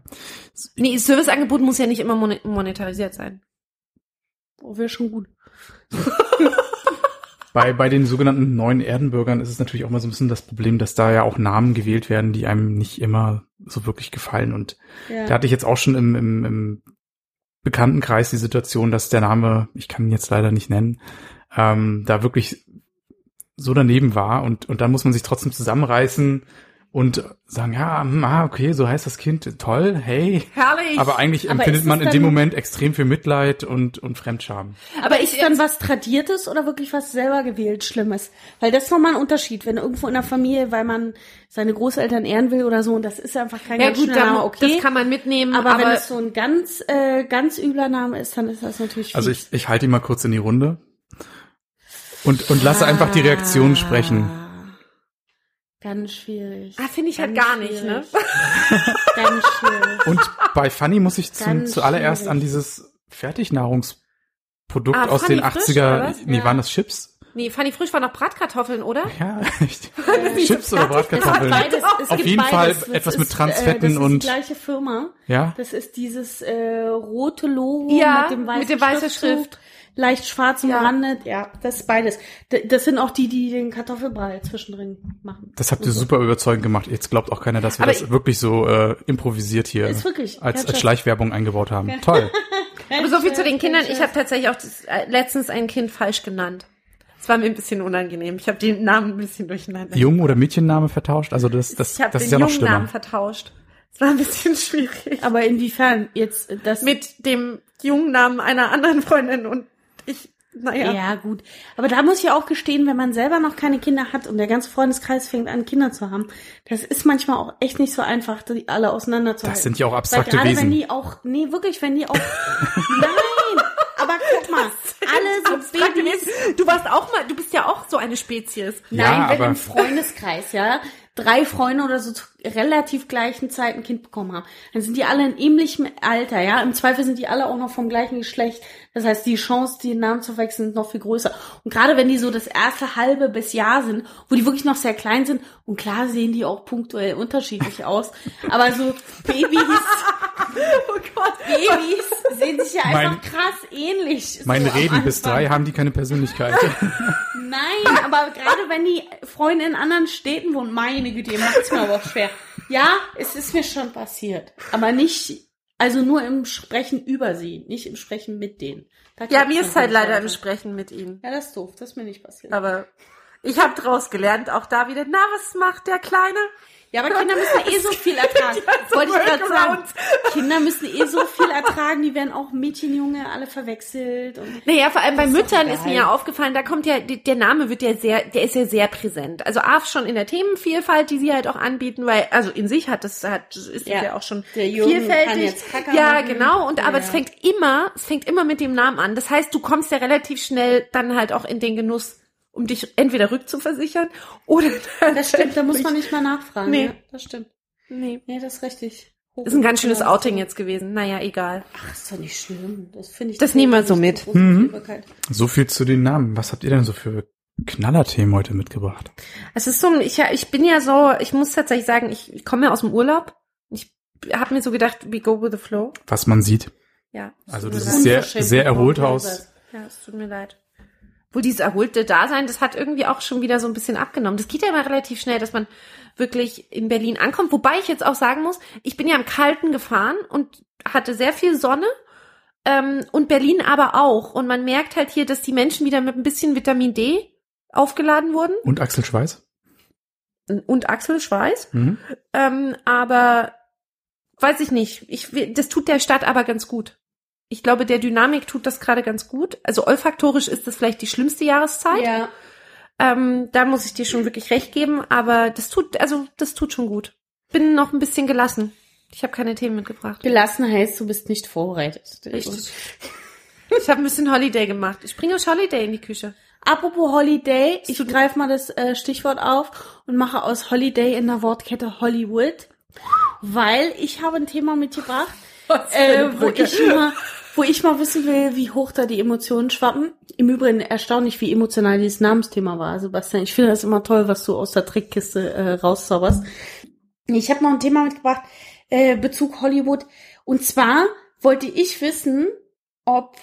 Nee, Serviceangebot muss ja nicht immer mon monetarisiert sein. Oh, wäre schon gut. bei, bei den sogenannten neuen Erdenbürgern ist es natürlich auch mal so ein bisschen das Problem, dass da ja auch Namen gewählt werden, die einem nicht immer so wirklich gefallen. Und Ja. da hatte ich jetzt auch schon im, im, im Bekanntenkreis die Situation, dass der Name, ich kann ihn jetzt leider nicht nennen, ähm, da wirklich so daneben war und, und dann muss man sich trotzdem zusammenreißen und sagen, ja, hm, ah, okay, so heißt das Kind, toll, hey. Herrlich. Aber eigentlich Aber empfindet man in dem Moment extrem viel Mitleid und, und Fremdscham. Aber ist dann was Tradiertes oder wirklich was selber gewählt Schlimmes? Weil das ist nochmal ein Unterschied, wenn irgendwo in der Familie, weil man seine Großeltern ehren will oder so, und das ist einfach kein ja ganz gut, schöner Name, dann, okay. das kann man mitnehmen. aber, Aber, wenn es so ein ganz, äh, ganz übler Name ist, dann ist das natürlich Also fies. ich, ich halte ihn mal kurz in die Runde und, und lasse einfach die Reaktionen sprechen. Ganz schwierig. ah, finde ich halt Ganz gar nicht, ne? schwierig. Ganz schwierig. Und bei Funny muss ich zum, zuallererst schwierig. an dieses Fertignahrungsprodukt Ah, aus Funny den Frisch, oder 80er, was? nee, Ja. waren das Chips? Nee, Fanny Frisch war noch Bratkartoffeln, oder? Ja, echt. Chips oder Bratkartoffeln. Beides, es Auf gibt jeden beides. Fall etwas mit ist, Transfetten äh, das ist und- die gleiche Firma. Ja. Das ist dieses äh, rote Logo Ja, mit dem weißen mit der weißen Schriftzug, Schrift. Leicht schwarz Ja. umrandet. Ja, das ist beides. Das sind auch die, die den Kartoffelbrei zwischendrin machen. Das habt ihr super überzeugend gemacht. Jetzt glaubt auch keiner, dass wir Aber das ich- wirklich so äh, improvisiert hier Ist wirklich. als, als Schleichwerbung eingebaut haben. Toll. Aber so viel zu den Kindern. Ich habe tatsächlich auch das, äh, letztens ein Kind falsch genannt. Das war mir ein bisschen unangenehm. Ich habe den Namen ein bisschen durcheinander. Jung- oder Mädchenname vertauscht? Also das, das, ich habe das den ist ja noch jungen schlimmer. Namen vertauscht. Das war ein bisschen schwierig. Aber inwiefern jetzt äh, das Mit dem jungen Namen einer anderen Freundin und ich, naja. Ja. gut. Aber da muss ich auch gestehen, wenn man selber noch keine Kinder hat und der ganze Freundeskreis fängt an, Kinder zu haben, das ist manchmal auch echt nicht so einfach, die alle auseinanderzuhalten. Das sind ja auch Weil abstrakte gerade wenn Wesen. die auch, nee, wirklich, wenn die auch, nein, aber guck mal, alle so Babys, Wesen. Du warst auch mal, du bist ja auch so eine Spezies. Ja, nein, wenn aber- im Freundeskreis, ja, drei Freunde oder so zu relativ gleichen Zeit ein Kind bekommen haben, dann sind die alle in ähnlichem Alter, ja, im Zweifel sind die alle auch noch vom gleichen Geschlecht, das heißt, die Chance, die Namen zu wechseln, ist noch viel größer. Und gerade wenn die so das erste halbe bis Jahr sind, wo die wirklich noch sehr klein sind, und klar sehen die auch punktuell unterschiedlich aus, aber so Babys, Oh Gott. Babys sehen sich ja einfach Mein- krass ähnlich. so Meine am Reden bis drei haben die keine Persönlichkeit. Nein, aber gerade wenn die Freunde in anderen Städten wohnen, meine Güte, ihr macht's mir aber auch schwer. Ja, es ist mir schon passiert. Aber nicht, also nur im Sprechen über sie, nicht im Sprechen mit denen. Da Ja, mir ist halt leider im Sprechen mit ihnen. Ja, das ist doof, das ist mir nicht passiert. Aber ich habe draus gelernt, auch da wieder, na, was macht der Kleine? Ja, aber Kinder müssen eh so viel ertragen. Wollte ich gerade sagen. Kinder müssen eh so viel ertragen, die werden auch Mädchen, Junge, alle verwechselt. Und Naja, vor allem bei Müttern ist mir ja aufgefallen, da kommt ja, der Name wird ja sehr, der ist ja sehr präsent. Also A schon in der Themenvielfalt, die sie halt auch anbieten, weil, also in sich hat das, hat, ist Ja. ja auch schon vielfältig. kann jetzt ja, machen. genau. Und aber Ja. es fängt immer, es fängt immer mit dem Namen an. Das heißt, du kommst ja relativ schnell dann halt auch in den Genuss, um dich entweder rückzuversichern oder das stimmt, da muss man nicht mal nachfragen. Nee. Ja, das stimmt. Nee. Nee, das ist richtig. Ist ein ganz schönes Outing jetzt gewesen. Naja, egal. Ach, ist doch nicht schlimm. Das finde ich. Das nehmen wir so mit. Mhm. so viel zu den Namen. Was habt ihr denn so für Knallerthemen heute mitgebracht? Es ist so, ich, ich bin ja so, ich muss tatsächlich sagen, ich, ich komme ja aus dem Urlaub. Ich habe mir so gedacht, we go with the flow. Was man sieht. Ja. Also das ist sehr, sehr erholt aus. Ja, es tut mir leid. Wohl dieses erholte Dasein, das hat irgendwie auch schon wieder so ein bisschen abgenommen. Das geht ja immer relativ schnell, dass man wirklich in Berlin ankommt. Wobei ich jetzt auch sagen muss, ich bin ja im Kalten gefahren und hatte sehr viel Sonne. Ähm, und Berlin aber auch. Und man merkt halt hier, dass die Menschen wieder mit ein bisschen Vitamin D aufgeladen wurden. Und Axel Schweiß? Und Axel Schweiß. Mhm. Ähm, aber weiß ich nicht. Ich, das tut der Stadt aber ganz gut. Ich glaube, der Dynamik tut das gerade ganz gut. Also olfaktorisch ist das vielleicht die schlimmste Jahreszeit. Ja. Ähm, da muss ich dir schon wirklich recht geben, aber das tut, also das tut schon gut. Bin noch ein bisschen gelassen. Ich habe keine Themen mitgebracht. Gelassen heißt, du bist nicht vorbereitet. Richtig. Ich habe ein bisschen Holiday gemacht. Ich bringe euch Holiday in die Küche. Apropos Holiday, ich greife mal das äh, Stichwort auf und mache aus Holiday in der Wortkette Hollywood, weil ich habe ein Thema mitgebracht, äh, wo ich mal, wo ich mal wissen will, wie hoch da die Emotionen schwappen. Im Übrigen erstaunlich, wie emotional dieses Namensthema war, Sebastian. Ich finde das immer toll, was du aus der Trickkiste äh, rauszauberst. Ich habe noch ein Thema mitgebracht, äh, Bezug Hollywood. Und zwar wollte ich wissen, ob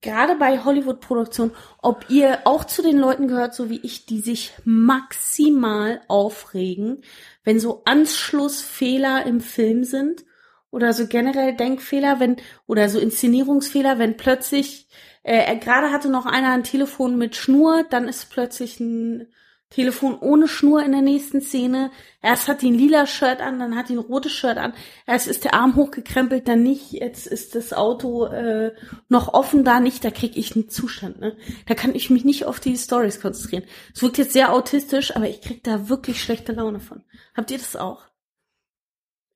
gerade bei Hollywood-Produktionen, ob ihr auch zu den Leuten gehört, so wie ich, die sich maximal aufregen, wenn so Anschlussfehler im Film sind oder so generell Denkfehler, wenn oder so Inszenierungsfehler, wenn plötzlich äh, gerade hatte noch einer ein Telefon mit Schnur, dann ist plötzlich ein Telefon ohne Schnur in der nächsten Szene. Erst hat die ein lila Shirt an, dann hat die ein rotes Shirt an. Erst ist der Arm hochgekrempelt, dann nicht. Jetzt ist das Auto äh, noch offen, da nicht. Da krieg ich einen Zustand. Ne? Da kann ich mich nicht auf die Stories konzentrieren. Es wirkt jetzt sehr autistisch, aber ich krieg da wirklich schlechte Laune von. Habt ihr das auch?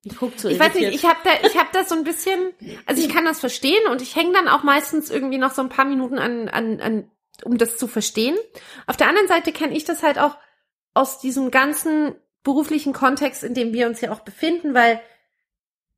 Ich guck so Ich weiß nicht, ich habe da, ich habe das so ein bisschen, also ich kann das verstehen und ich hänge dann auch meistens irgendwie noch so ein paar Minuten an, an, an, um das zu verstehen. Auf der anderen Seite kenne ich das halt auch aus diesem ganzen beruflichen Kontext, in dem wir uns ja auch befinden, weil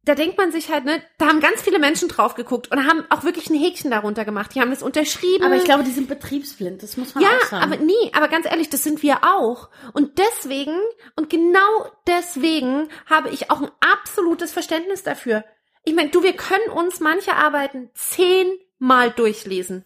da denkt man sich halt, ne, da haben ganz viele Menschen drauf geguckt und haben auch wirklich ein Häkchen darunter gemacht. Die haben es unterschrieben. Aber ich glaube, die sind betriebsblind, das muss man ja, auch sagen. aber nee, aber ganz ehrlich, das sind wir auch. Und deswegen, und genau deswegen habe ich auch ein absolutes Verständnis dafür. Ich meine, du, wir können uns manche Arbeiten zehnmal durchlesen.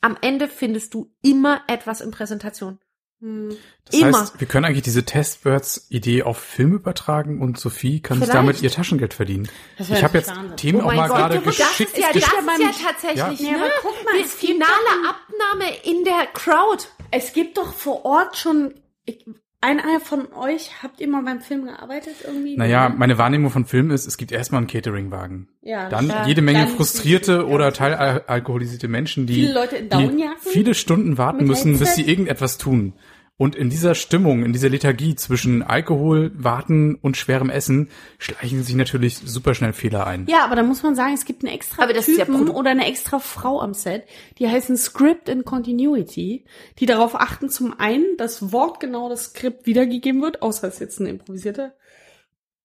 Am Ende findest du immer etwas in Präsentation. Hm. Das Immer. heißt, wir können eigentlich diese Testbirds-Idee auf Film übertragen und Sophie kann sich Vielleicht. damit ihr Taschengeld verdienen. Ich habe jetzt Wahnsinn. Themen Oh auch mal Gott, gerade du, das geschickt. ist ja, das ist ja tatsächlich, Nee, ne? aber guck mal, die finale Abnahme in der Crowd. Es gibt doch vor Ort schon. Ich, einer von euch, habt ihr mal beim Film gearbeitet irgendwie? Naja, meine Wahrnehmung von Film ist, es gibt erstmal einen Cateringwagen. ja, Dann das- jede Menge dann- frustrierte ja. oder teilalkoholisierte Menschen, die, Viele Leute in Downjacken viele Stunden warten müssen, bis sie irgendetwas tun. Und in dieser Stimmung, in dieser Lethargie zwischen Alkohol, Warten und schwerem Essen schleichen sich natürlich super schnell Fehler ein. Ja, aber da muss man sagen, es gibt einen extra Aber das ist ja Typen Produ- oder eine extra Frau am Set, die heißen Script and Continuity, die darauf achten, zum einen, dass wortgenau das Skript wiedergegeben wird, außer es ist jetzt ein improvisierter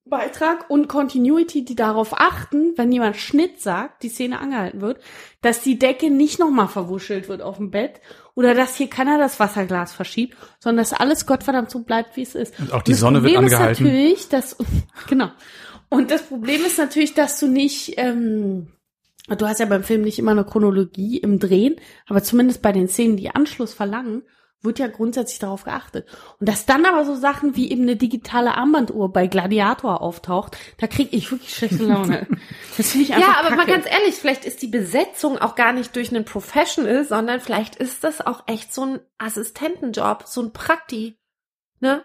Beitrag, und Continuity, die darauf achten, wenn jemand Schnitt sagt, die Szene angehalten wird, dass die Decke nicht nochmal verwuschelt wird auf dem Bett oder dass hier keiner das Wasserglas verschiebt, sondern dass alles Gottverdammt so bleibt, wie es ist. Und auch die das Sonne wird Problem angehalten. Ist natürlich, dass, genau. Und das Problem ist natürlich, dass du nicht, ähm, du hast ja beim Film nicht immer eine Chronologie im Drehen, aber zumindest bei den Szenen, die Anschluss verlangen, wird ja grundsätzlich darauf geachtet. Und dass dann aber so Sachen wie eben eine digitale Armbanduhr bei Gladiator auftaucht, da krieg ich wirklich schlechte Laune. Das finde ich einfach Ja, aber mal kacke. ganz ehrlich, vielleicht ist die Besetzung auch gar nicht durch einen Professional, sondern vielleicht ist das auch echt so ein Assistentenjob, so ein Prakti. Ne?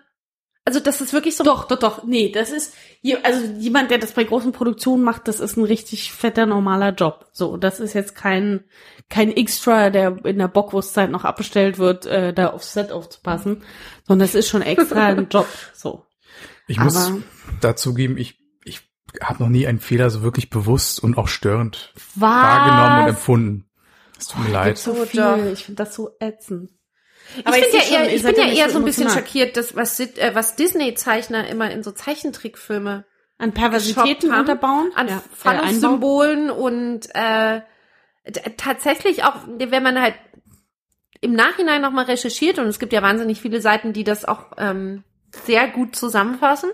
Also das ist wirklich so. Doch, doch, doch. Nee, das ist, je- also jemand, der das bei großen Produktionen macht, das ist ein richtig fetter, normaler Job. So, das ist jetzt kein, kein Extra, der in der Bockwurstzeit noch abbestellt wird, äh, da aufs Set aufzupassen, sondern das ist schon extra ein Job. So. Ich muss Aber- dazugeben, ich, ich habe noch nie einen Fehler so wirklich bewusst und auch störend Was? wahrgenommen und empfunden. Es tut mir Gibt leid. so Oh, viel. Ich finde das so ätzend. Ich bin ja sehe eher, ich bin ja eher so ein bisschen emotional. schockiert, dass was, äh, was Disney-Zeichner immer in so Zeichentrickfilme An Perversitäten haben, unterbauen? an Ja, äh, Phallus-Symbolen und äh, tatsächlich auch, wenn man halt im Nachhinein nochmal recherchiert und es gibt ja wahnsinnig viele Seiten, die das auch ähm, sehr gut zusammenfassen,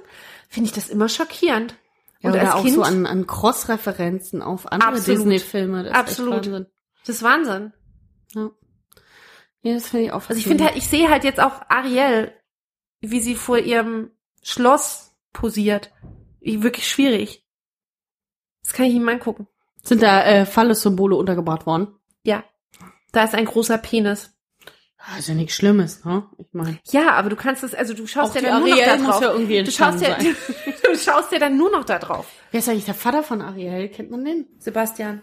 finde ich das immer schockierend. Ja, und oder auch Kind, so an, an Cross-Referenzen auf andere Absolut. Disney-Filme. Das ist Absolut. Wahnsinn. das ist Wahnsinn. Ja. Ja, das finde ich auch Also ich finde halt, ich sehe halt jetzt auch Ariel, wie sie vor ihrem Schloss posiert. Wie- Wirklich schwierig. Das kann ich ihm mal angucken. Sind da äh, Phallus-Symbole untergebracht worden? Ja. Da ist ein großer Penis. Ah, ist ja nichts Schlimmes, ne? Ich meine. Ja, aber du kannst es, also du schaust Auch ja dann nur noch da drauf. ja irgendwie du schaust ja, du schaust ja dann nur noch da drauf. Wer ist eigentlich der Vater von Ariel? Kennt man den? Sebastian.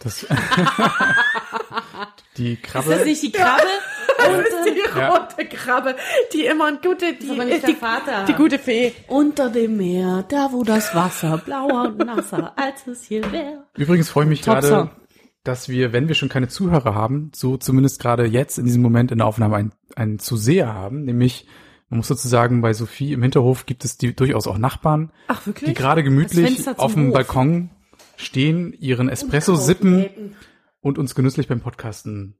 Das die Ist das Krabbe. nicht die Krabbe? Das ist die Ja. rote Krabbe, die immer und gute, die, ist aber nicht die, der Vater. die gute Fee. Unter dem Meer, da wo das Wasser blauer und nasser, als es hier wäre. Übrigens freue ich mich Top Song. gerade, dass wir, wenn wir schon keine Zuhörer haben, so zumindest gerade jetzt in diesem Moment in der Aufnahme einen, einen Zuseher haben, nämlich man muss sozusagen bei Sophie im Hinterhof gibt es die durchaus auch Nachbarn, Ach, wirklich? die gerade gemütlich auf dem Hof. Balkon stehen, ihren Espresso sippen und uns genüsslich beim Podcasten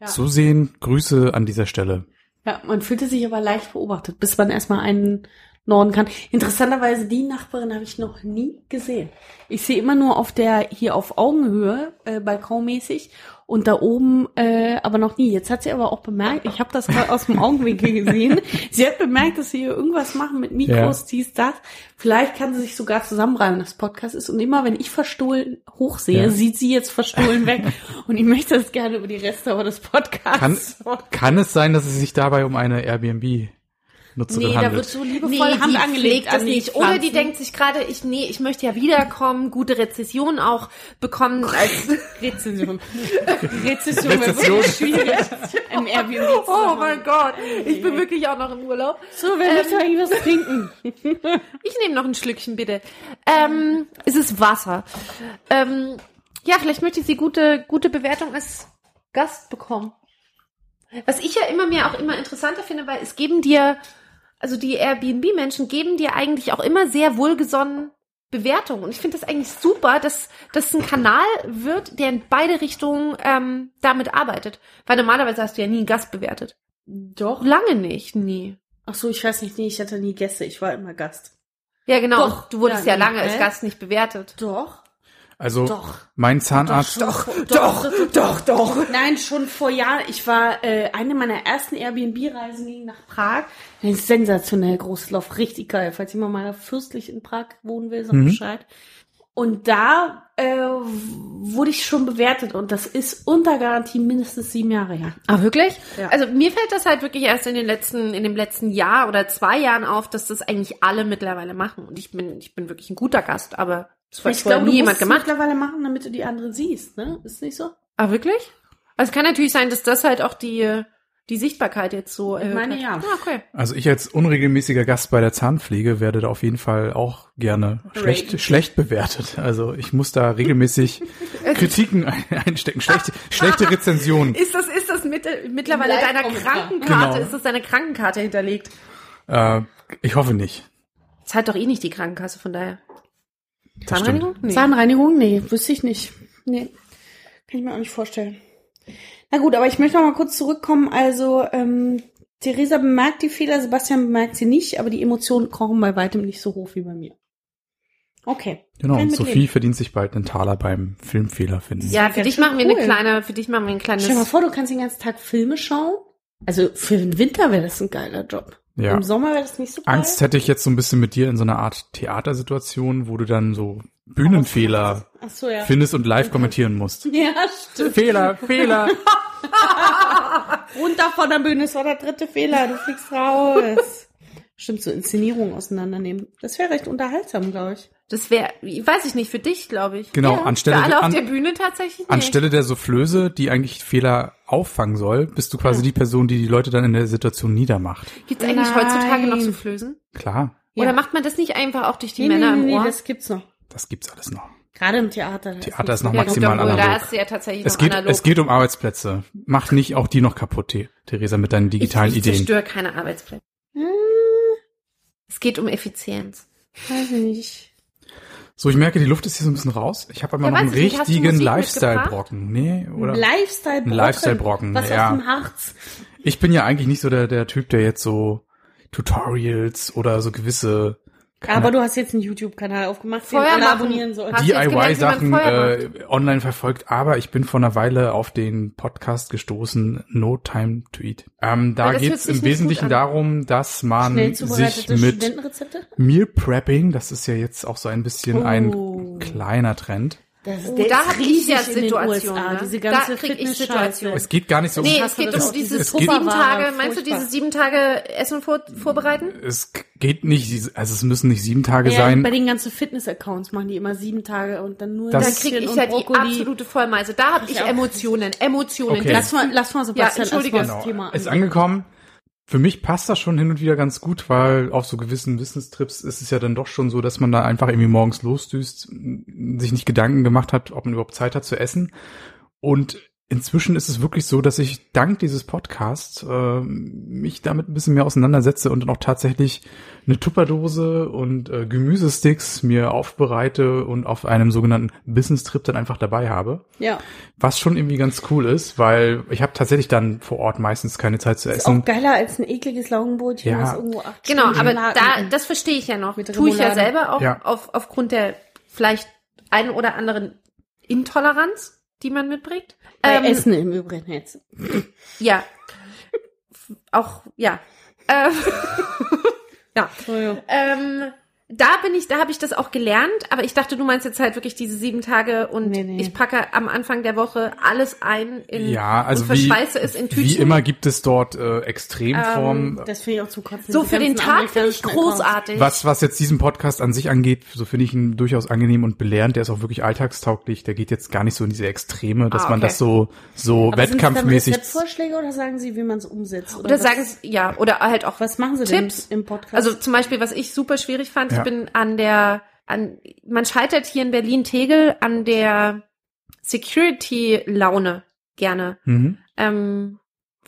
Ja. zusehen. Grüße an dieser Stelle. Ja, man fühlte sich aber leicht beobachtet, bis man erstmal einen Norden kann. Interessanterweise, die Nachbarin habe ich noch nie gesehen. Ich sehe immer nur auf der, hier auf Augenhöhe, äh, balkonmäßig, und da oben, äh, aber noch nie. Jetzt hat sie aber auch bemerkt, ich habe das gerade aus dem Augenwinkel gesehen, sie hat bemerkt, dass sie hier irgendwas machen mit Mikros, Ja. dies, das. Vielleicht kann sie sich sogar zusammenreimen, dass Podcast ist. Und immer, wenn ich verstohlen hochsehe, Ja. sieht sie jetzt verstohlen weg. Und ich möchte das gerne über die Reste aber des Podcasts. Kann, kann es sein, dass es sich dabei um eine Airbnb Nutzerin Nee, da handelt? wird so Nee, liebevoll Hand die angelegt das an nicht. Oder die Pflanzen. denkt sich gerade, ich, nee, ich möchte ja wiederkommen, gute Rezession auch bekommen als. Rezension Rezession. wäre wirklich schwierig im Airbnb oh mein Gott, ich bin wirklich auch noch im Urlaub. So, wer möchte eigentlich was trinken? Ich nehme noch ein Schlückchen, bitte. Ähm, es ist Wasser. Ähm, ja, vielleicht möchte sie gute, gute Bewertung als Gast bekommen. Was ich ja immer mehr auch immer interessanter finde, weil es geben dir, also die Airbnb-Menschen geben dir eigentlich auch immer sehr wohlgesonnen Bewertung. Und ich finde das eigentlich super, dass das ein Kanal wird, der in beide Richtungen ähm, damit arbeitet. Weil normalerweise hast du ja nie einen Gast bewertet. Doch. Lange nicht, nie. Ach so, ich weiß nicht, nee, ich hatte nie Gäste, ich war immer Gast. Ja, genau. Doch, du wurdest ja, ja, lange nee, als? Gast nicht bewertet. Doch. Also Doch. mein Zahnarzt, Doch, Doch, doch, doch. Nein, schon vor Jahren. Ich war äh, eine meiner ersten Airbnb-Reisen ging nach Prag. Ein sensationell großes Loft, richtig geil. Falls jemand mal fürstlich in Prag wohnen will, sag Mhm. Bescheid. Und da äh, wurde ich schon bewertet und das ist unter Garantie mindestens sieben Jahre her. Ah, wirklich? Ja. Also mir fällt das halt wirklich erst in den letzten, in dem letzten Jahr oder zwei Jahren auf, dass das eigentlich alle mittlerweile machen. Und ich bin, ich bin wirklich ein guter Gast, aber das Ich glaube, nie du jemand gemacht. mittlerweile machen, damit du die anderen siehst, ne? Ist nicht so? Ah, wirklich? Also es kann natürlich sein, dass das halt auch die, die Sichtbarkeit jetzt so erhöht meine, hat. ja. Ah, okay. also ich als unregelmäßiger Gast bei der Zahnpflege werde da auf jeden Fall auch gerne schlecht, Raten. schlecht bewertet. Also ich muss da regelmäßig Kritiken ein- einstecken, schlechte, schlechte Rezensionen. Ist das, ist das mit, mittlerweile deiner. Krankenkarte? Genau. Ist das deine Krankenkarte hinterlegt? Äh, ich hoffe nicht. Zahlt doch eh nicht die Krankenkasse, von daher. Zahnreinigung? Nee. Zahnreinigung? Nee, wüsste ich nicht. Nee. Kann ich mir auch nicht vorstellen. Na gut, aber ich möchte noch mal kurz zurückkommen. Also, ähm, Theresa bemerkt die Fehler, Sebastian bemerkt sie nicht, aber die Emotionen kochen bei weitem nicht so hoch wie bei mir. Okay. Genau, und Sophie mitleben. verdient sich bald einen Taler beim Filmfehler finden. Ja, für dich machen wir eine kleine, für dich machen wir ein kleines. Stell dir mal vor, du kannst den ganzen Tag Filme schauen. Also für den Winter wäre das ein geiler Job. Ja. Im Sommer wäre das nicht so geil. Angst hätte ich jetzt so ein bisschen mit dir in so einer Art Theatersituation, wo du dann so Bühnenfehler so, ja. findest und live kommentieren musst. Ja, stimmt. Fehler, Fehler. Runter von der Bühne, es war der dritte Fehler, du fliegst raus. Stimmt, so Inszenierungen auseinandernehmen. Das wäre recht unterhaltsam, glaube ich. Das wäre, weiß ich nicht, für dich, glaube ich. Genau, ja, anstelle für alle der- auf an- der Bühne tatsächlich nicht. Anstelle der Soufflöse, die eigentlich Fehler auffangen soll, bist du quasi die Person, die die Leute dann in der Situation niedermacht. Gibt's eigentlich Nein. heutzutage noch Soufflösen? Klar, Oder Ja. macht man das nicht einfach auch durch die Nee, Männer nee, im nee, Ohr? nee, das gibt's noch. das gibt's alles noch. Gerade im Theater. Theater ist noch so. ja, maximal obwohl, da analog. ist ja tatsächlich Es noch geht, analog. es geht um Arbeitsplätze. Mach nicht auch die noch kaputt, The- Theresa, mit deinen digitalen ich, ich Ideen. zerstöre keine Arbeitsplätze. Hm, Es geht um Effizienz. weiß ich nicht. So, ich merke, die Luft ist hier so ein bisschen raus. Ich habe aber Ja, noch einen richtigen Lifestyle-Brocken. Nee, oder? Lifestyle-Brocken. Lifestyle-Brocken, Was ja. aus dem Harz. Ich bin ja eigentlich nicht so der, der Typ, der jetzt so Tutorials oder so gewisse Aber du hast jetzt einen YouTube-Kanal aufgemacht, den alle abonnieren sollen. DIY-Sachen äh, online verfolgt, aber ich bin vor einer Weile auf den Podcast gestoßen, No Time to Eat. Ähm, da geht's sich im Wesentlichen darum, dass man sich zubereitete mit Studentenrezepte? Meal Prepping, das ist ja jetzt auch so ein bisschen Oh. ein kleiner Trend. Das, Oh, der da ist hab ich ja Situationen, USA, ne? Diese Da ganze krieg ich Fitness-Scheiße. Situationen. Es geht gar nicht so Nee, Hast es du geht um dieses dieses sieben? Tage, meinst du Furchtbar. diese sieben Tage Essen vor, vorbereiten? es geht nicht, also es müssen nicht sieben Tage Ja, sein. bei den ganzen Fitness-Accounts machen die immer sieben Tage und dann nur Das- Da Das- kriege ich ja die Brokkoli. absolute Vollmeise. Da habe ich Ich. Emotionen, Emotionen. Okay. Lass mal, lass mal Sebastian Ja, entschuldige. Genau. Thema Ist angekommen. Für mich passt das schon hin und wieder ganz gut, weil auf so gewissen Wissenstrips ist es ja dann doch schon so, dass man da einfach irgendwie morgens losdüst, sich nicht Gedanken gemacht hat, ob man überhaupt Zeit hat zu essen. Und inzwischen ist es wirklich so, dass ich dank dieses Podcasts äh, mich damit ein bisschen mehr auseinandersetze und dann auch tatsächlich eine Tupperdose und äh, Gemüsesticks mir aufbereite und auf einem sogenannten Business-Trip dann einfach dabei habe. Ja, Was schon irgendwie ganz cool ist, weil ich habe tatsächlich dann vor Ort meistens keine Zeit zu ist essen. auch geiler als ein ekliges Laugenbrötchen, Ja. was irgendwo acht Genau, Stunden aber da, das verstehe ich ja noch. Mit Tue ich ja selber auch Ja. auf, aufgrund der vielleicht ein oder anderen Intoleranz, die man mitbringt. Bei Ähm, Essen im Übrigen jetzt. Ja. Auch, ja. Ähm, ja. Entschuldigung. Ähm, da bin ich, da habe ich das auch gelernt, aber ich dachte, du meinst jetzt halt wirklich diese sieben Tage und Nee, nee. ich packe am Anfang der Woche alles ein in Ja, also und wie, verschweiße es in Tütchen. wie immer gibt es dort äh, Extremformen. Das finde ich auch zu kotzen. so für den Tag finde ich großartig. was, was jetzt diesen Podcast an sich angeht, so finde ich ihn durchaus angenehm und belehrend. Der ist auch wirklich alltagstauglich. Der geht jetzt gar nicht so in diese Extreme, dass Ah, man okay. das so, so Aber sind wettkampfmäßig. Rezeptvorschläge oder sagen Sie, wie man es umsetzt? Oder was, sagen sie, ja, oder halt auch was machen Sie denn Tipps. im Podcast? Also zum Beispiel, was ich super schwierig fand. Ich bin an der, an, man scheitert hier in Berlin-Tegel an der Security-Laune gerne. Mhm. Ähm,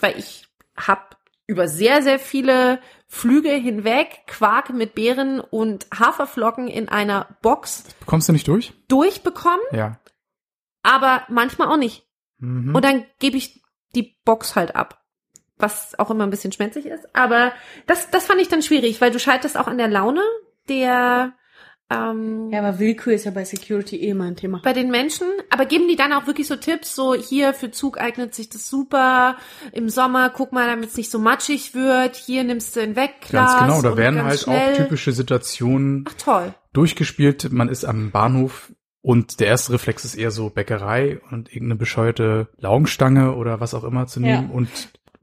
weil ich hab über sehr, sehr viele Flüge hinweg Quark mit Beeren und Haferflocken in einer Box Bekommst du nicht durch? durchbekommen, Ja. aber manchmal auch nicht. Mhm. Und dann gebe ich die Box halt ab. Was auch immer ein bisschen schmerzig ist. Aber das, das fand ich dann schwierig, weil du scheiterst auch an der Laune der ähm, Ja, aber Willkür ist ja bei Security eh mein Thema. bei den Menschen. Aber geben die dann auch wirklich so Tipps, so hier für Zug eignet sich das super. Im Sommer guck mal, damit es nicht so matschig wird. Hier nimmst du ein Wegglas. Ganz genau, da werden halt schnell. auch typische Situationen Ach toll. durchgespielt. Man ist am Bahnhof und der erste Reflex ist eher so Bäckerei und irgendeine bescheuerte Laugenstange oder was auch immer zu nehmen Ja. und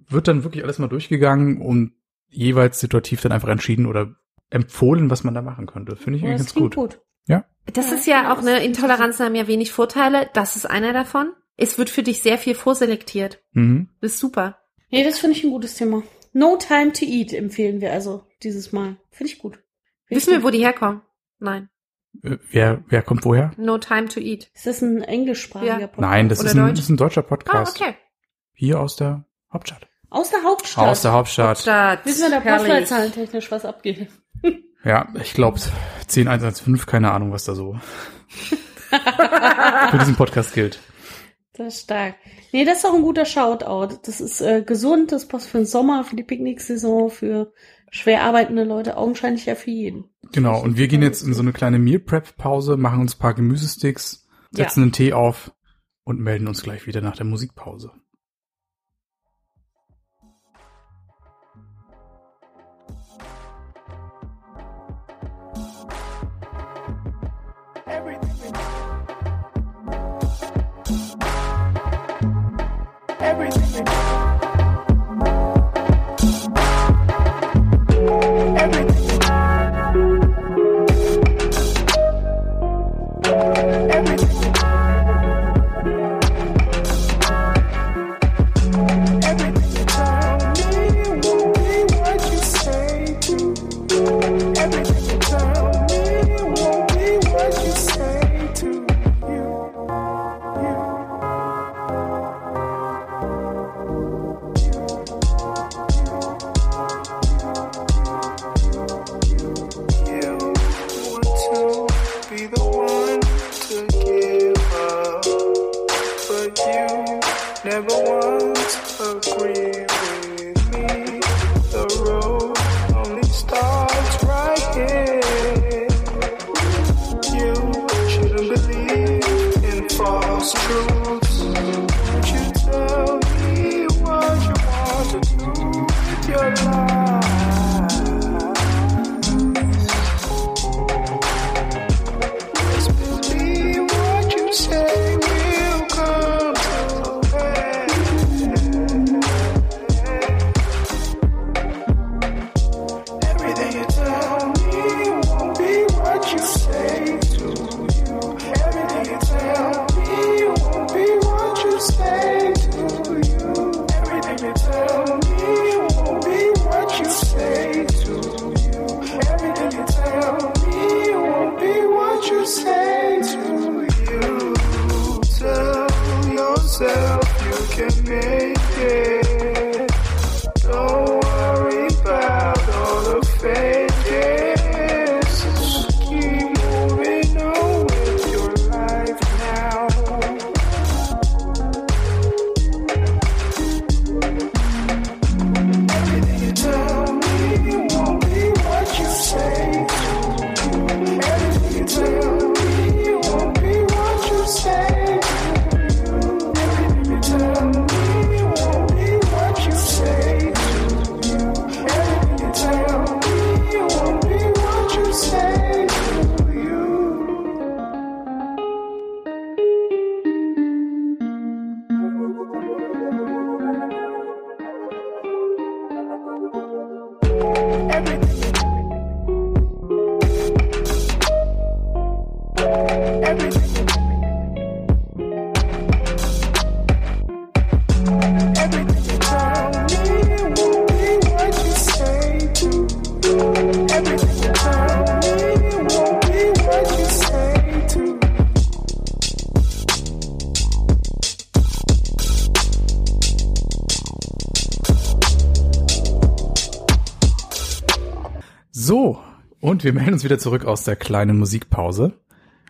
wird dann wirklich alles mal durchgegangen und jeweils situativ dann einfach entschieden oder empfohlen, was man da machen könnte. Finde ich Ja, eigentlich das ganz gut. gut. Ja. Das Ja, ist ja auch eine Intoleranzen haben ja wenig Vorteile. Das ist einer davon. Es wird für dich sehr viel vorselektiert. Mhm. Das ist super. Nee, das finde ich ein gutes Thema. No Time to Eat empfehlen wir also dieses Mal. Finde ich gut. Find ich Wissen wir, gut. wo die herkommen? Nein. Äh, Wer, wer kommt woher? No time to eat. Ist das ein englischsprachiger Ja. Podcast? Nein, das Oder ist, ein, das ist ein deutscher Ah, Podcast. okay. Hier aus der Hauptstadt. Aus der Hauptstadt. Aus der Hauptstadt. Stadt. Wissen wir da Herrlich. postleitzahlen-technisch was abgeht? Ja, ich glaube 10115, keine Ahnung, was da so für diesen Podcast gilt. Das ist stark. Nee, das ist auch ein guter Shoutout. Das ist äh, gesund, das passt für den Sommer, für die Picknicksaison, für schwer arbeitende Leute, augenscheinlich ja für jeden. Genau, und wir gehen jetzt in so eine kleine Meal Prep Pause, machen uns ein paar Gemüsesticks, setzen einen Tee auf und melden uns gleich wieder nach der Musikpause. Und wir melden uns wieder zurück aus der kleinen Musikpause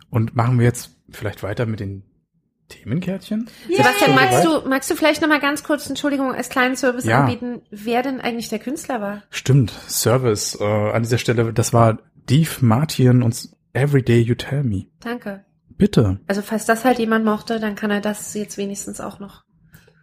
und machen wir jetzt vielleicht weiter mit den Themenkärtchen. Sebastian, Schon magst du, magst du vielleicht noch mal ganz kurz, Entschuldigung, als kleinen Service Ja. anbieten, wer denn eigentlich der Künstler war? Stimmt, Service äh, an dieser Stelle, das war Dave Martin und Everyday You Tell Me. Danke. Bitte. Also falls das halt jemand mochte, dann kann er das jetzt wenigstens auch noch.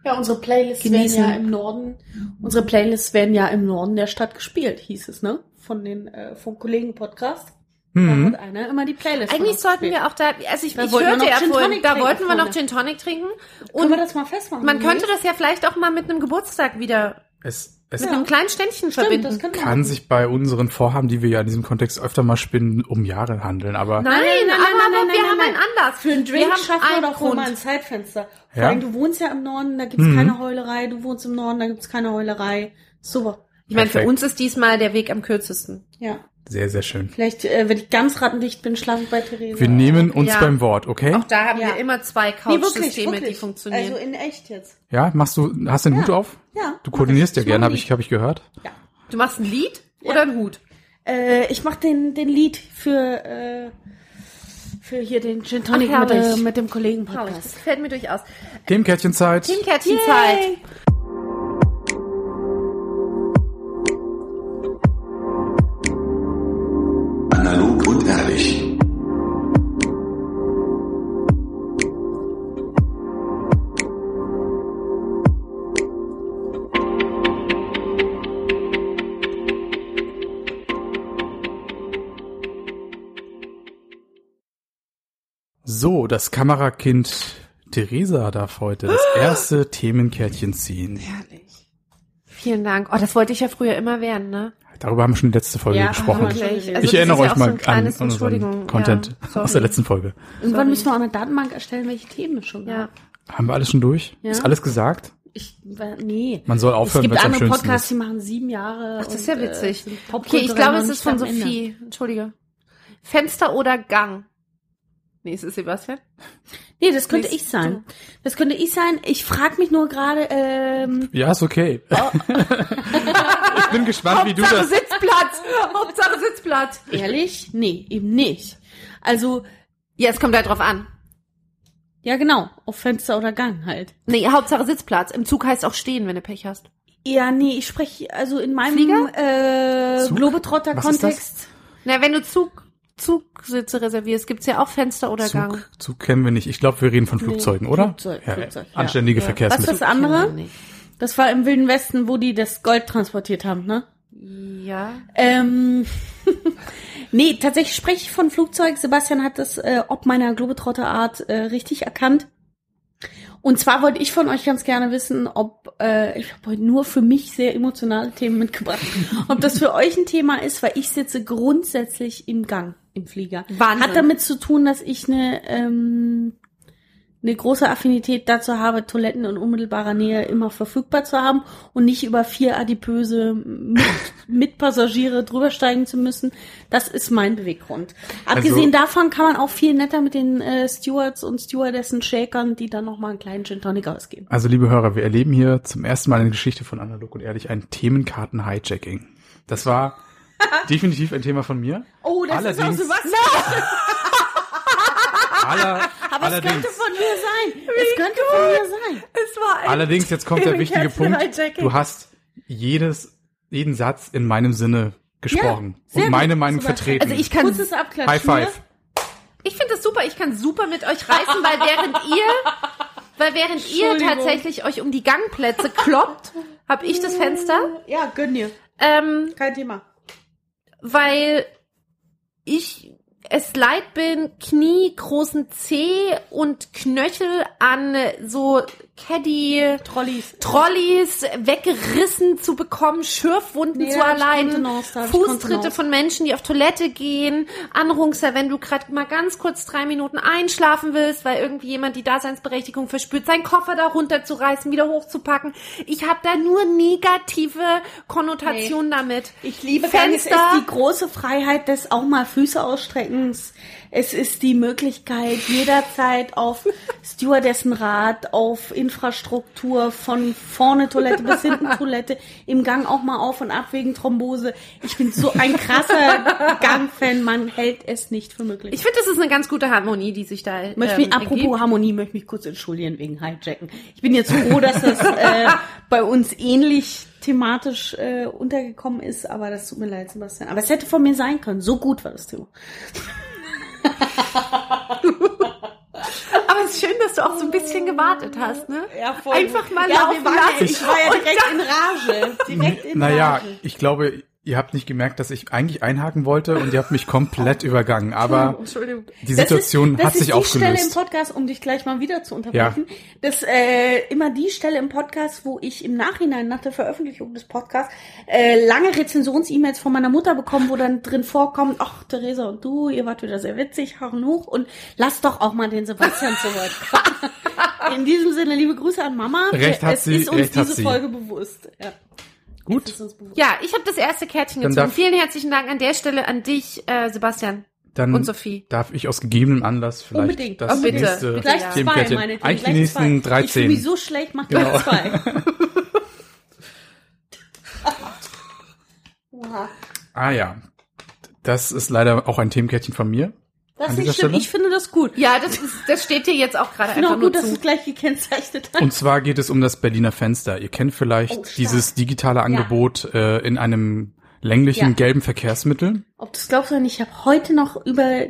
Ja, unsere Playlists Genießen. werden ja im Norden, unsere Playlists werden ja im Norden der Stadt gespielt, hieß es, ne? Von den, äh, vom Kollegen Podcast. Da Mhm. hat einer immer die Playlist. Eigentlich sollten wir auch da, also ich, Da ich hörte ja vorhin, da wollten wir noch. Gin Tonic trinken Können und wir das mal festmachen? man könnte das ja vielleicht auch mal mit einem Geburtstag wieder, Es, es mit einem kleinen Ständchen Stimmt, das verbinden. kann machen. sich bei unseren Vorhaben, die wir ja in diesem Kontext öfter mal spinnen, um Jahre handeln, aber Nein, nein, nein, aber, nein, aber nein, wir nein, haben nein. einen Anlass. Für einen wir Drink haben schaffen wir einen doch wohl Grund. mal ein Zeitfenster. Vor Ja? allem, du wohnst ja im Norden, da gibt's Mhm. keine Heulerei, du wohnst im Norden, da gibt's keine Heulerei. Super. Ich meine, für Perfekt. uns ist diesmal der Weg am kürzesten. Ja. Sehr, sehr schön. Vielleicht, äh, wenn ich ganz rattendicht bin, schlafe ich bei Theresa. Wir nehmen uns Ja. beim Wort, okay? Auch da haben Ja. wir immer zwei nee, wirklich, Couch-Systeme, wirklich. die funktionieren. Also in echt jetzt. Ja, machst du, hast du den Ja. Hut auf? Ja. Du koordinierst ja gerne, habe ich, hab ich gehört. Ja. du machst ein Lied oder einen Hut? Äh, ich mach den, den Lied für, äh, für hier den Gin Tonic Ach, mit, äh, mit dem Kollegen Herrlich, Podcast. gefällt mir durchaus. Themenkärtchenzeit. Teamkärtchenzeit. So, das Kamerakind Theresa darf heute das erste Themenkärtchen ziehen. Herrlich. Vielen Dank. Oh, das wollte ich ja früher immer werden, ne? Darüber haben wir schon in der letzten Folge Ja, gesprochen. Also ich erinnere ist ja euch so mal kleines an unseren. Content Ja, aus der letzten Folge. Irgendwann müssen wir auch eine Datenbank erstellen, welche Themen wir schon Ja. haben. Haben wir alles schon durch? Ja. Ist alles gesagt? Ich, nee. Man soll aufhören, es gibt wenn es am andere schönsten Podcasts, ist. die machen sieben Jahre. Ach, das ist ja und, äh, witzig. Okay, ich glaube, es ist von am Ende. Sophie. Entschuldige. Fenster oder Gang? Nee, ist es Sebastian? Nee, das könnte Nee, ich sein. Das könnte ich sein. Ich frage mich nur gerade, ähm, Ja, ist okay. Oh. ich bin gespannt, wie du Hauptsache das... Sitzplatz! Hauptsache Sitzplatz! ehrlich? Nee, eben nicht. Also, Ja, es kommt halt drauf an. ja genau, auf Fenster oder Gang halt. Nee, Hauptsache Sitzplatz. Im Zug heißt auch stehen, wenn du Pech hast. Ja, nee, ich spreche also in meinem Flieger? äh, Globetrotter-Kontext. Na, wenn du Zug, Zugsitze reservierst, gibt's ja auch Fenster oder Gang. Zug, Zug kennen wir nicht. Ich glaube, wir reden von Flugzeugen, oder? Flugzeug, ja, Flugzeug, ja. Anständige Ja. Verkehrsmittel. Was ist das andere? Das war im Wilden Westen, wo die das Gold transportiert haben, ne? Ja. Ähm, nee, tatsächlich spreche ich von Flugzeug. Sebastian hat das äh, ob meiner Globetrotter-Art äh, richtig erkannt. Und zwar wollte ich von euch ganz gerne wissen, ob, äh, ich habe heute nur für mich sehr emotionale Themen mitgebracht, ob das für euch ein Thema ist, weil ich sitze grundsätzlich im Gang im Flieger. Wahnsinn. Hat damit zu tun, dass ich eine, ähm, eine große Affinität dazu habe, Toiletten in unmittelbarer Nähe immer verfügbar zu haben und nicht über vier adipöse mit, Mitpassagiere drübersteigen zu müssen. Das ist mein Beweggrund. Abgesehen davon kann man auch viel netter mit den äh, Stewards und Stewardessen shakern, die dann nochmal einen kleinen Gin Tonic ausgeben. Also, liebe Hörer, wir erleben hier zum ersten Mal in der Geschichte von Analog und Ehrlich ein Themenkarten-Hijacking. Das war definitiv ein Thema von mir. Oh, das Allerdings- ist auch Sebastian. Aller, Aber es allerdings, könnte von mir sein. Es könnte von mir sein. Es war ein allerdings, jetzt kommt der wichtige Punkt. Du hast jedes, jeden Satz in meinem Sinne gesprochen sehr und meine gut, Meinung Sebastian. vertreten. Also ich kann, Kurzes Abklatschen. High five. ich finde das super. Ich kann super mit euch reißen, weil während ihr, weil während ihr tatsächlich euch um die Gangplätze kloppt, habe ich das Fenster. Ja, gönn dir. Ähm, Kein Thema. weil ich es leid bin, Knie, großen Zeh und Knöchel an so Caddy Trolleys. Trolleys weggerissen zu bekommen, Schürfwunden Nee, zu erleiden, Fußtritte von Menschen, die auf Toilette gehen, Anrungser, wenn du gerade mal ganz kurz drei Minuten einschlafen willst, weil irgendwie jemand die Daseinsberechtigung verspürt, seinen Koffer da runterzureißen, wieder hochzupacken. Ich habe da nur negative Konnotationen damit. Ich liebe Gang. Es ist Fenster. die große Freiheit des auch mal Füße ausstreckens. Es ist die Möglichkeit, jederzeit auf Stewardessenrad, auf in Infrastruktur von vorne Toilette bis hinten Toilette, im Gang auch mal auf und ab wegen Thrombose. Ich bin so ein krasser Gangfan, man hält es nicht für möglich. Ich finde, das ist eine ganz gute Harmonie, die sich da möchte mich, ähm, apropos ergibt. Harmonie, möchte mich kurz entschuldigen wegen Hijacken. Ich bin jetzt froh, dass das äh, bei uns ähnlich thematisch äh, untergekommen ist, aber das tut mir leid, Sebastian. Aber es hätte von mir sein können. So gut war das Thema. Aber es ist schön, dass du auch so ein bisschen gewartet hast, ne? Ja, voll. Einfach mal ja, laufen wir waren ja, lassen. Ich war ja direkt in Rage. Direkt in Naja, Rage. ich glaube, ihr habt nicht gemerkt, dass ich eigentlich einhaken wollte und ihr habt mich komplett übergangen. Aber Entschuldigung. die Situation das hat ist, sich das ist die Stelle im aufgelöst. Podcast, um dich gleich mal wieder zu unterbrechen. Das äh, immer die Stelle im Podcast, wo ich im Nachhinein nach der Veröffentlichung des Podcasts äh, lange Rezensions-E-Mails von meiner Mutter bekomme, wo dann drin vorkommt, ach Theresa und du, ihr wart wieder sehr witzig, Haaren hoch und lass doch auch mal den Sebastian zu Wort kommen. In diesem Sinne, liebe Grüße an Mama. Recht hat es sie, ist uns recht hat diese. Folge bewusst. Ja, Gut. Ja, ich habe das erste Kärtchen Dann gezogen. Vielen herzlichen Dank an der Stelle an dich, äh, Sebastian. dann Und Sophie. darf ich aus gegebenem Anlass vielleicht Unbedingt. das Oh, bitte. nächste Bitte, Gleich ja. zwei, meine Eigentlich die nächsten zwei. Ich 13. fühle mich so schlecht, mach Genau. gleich zwei. Ah ja, das ist leider auch ein Themenkärtchen von mir. Das ist dieser nicht schlimm. Stelle? Ich finde das gut. Ja, das, ist, das steht dir jetzt auch gerade Ich finde einfach auch nur gut, dass es gleich gekennzeichnet hast. Und zwar geht es um das Berliner Fenster. Ihr kennt vielleicht Oh, dieses digitale Angebot äh, in einem länglichen Ja. gelben Verkehrsmittel. Ob du es glaubst oder nicht, ich habe heute noch über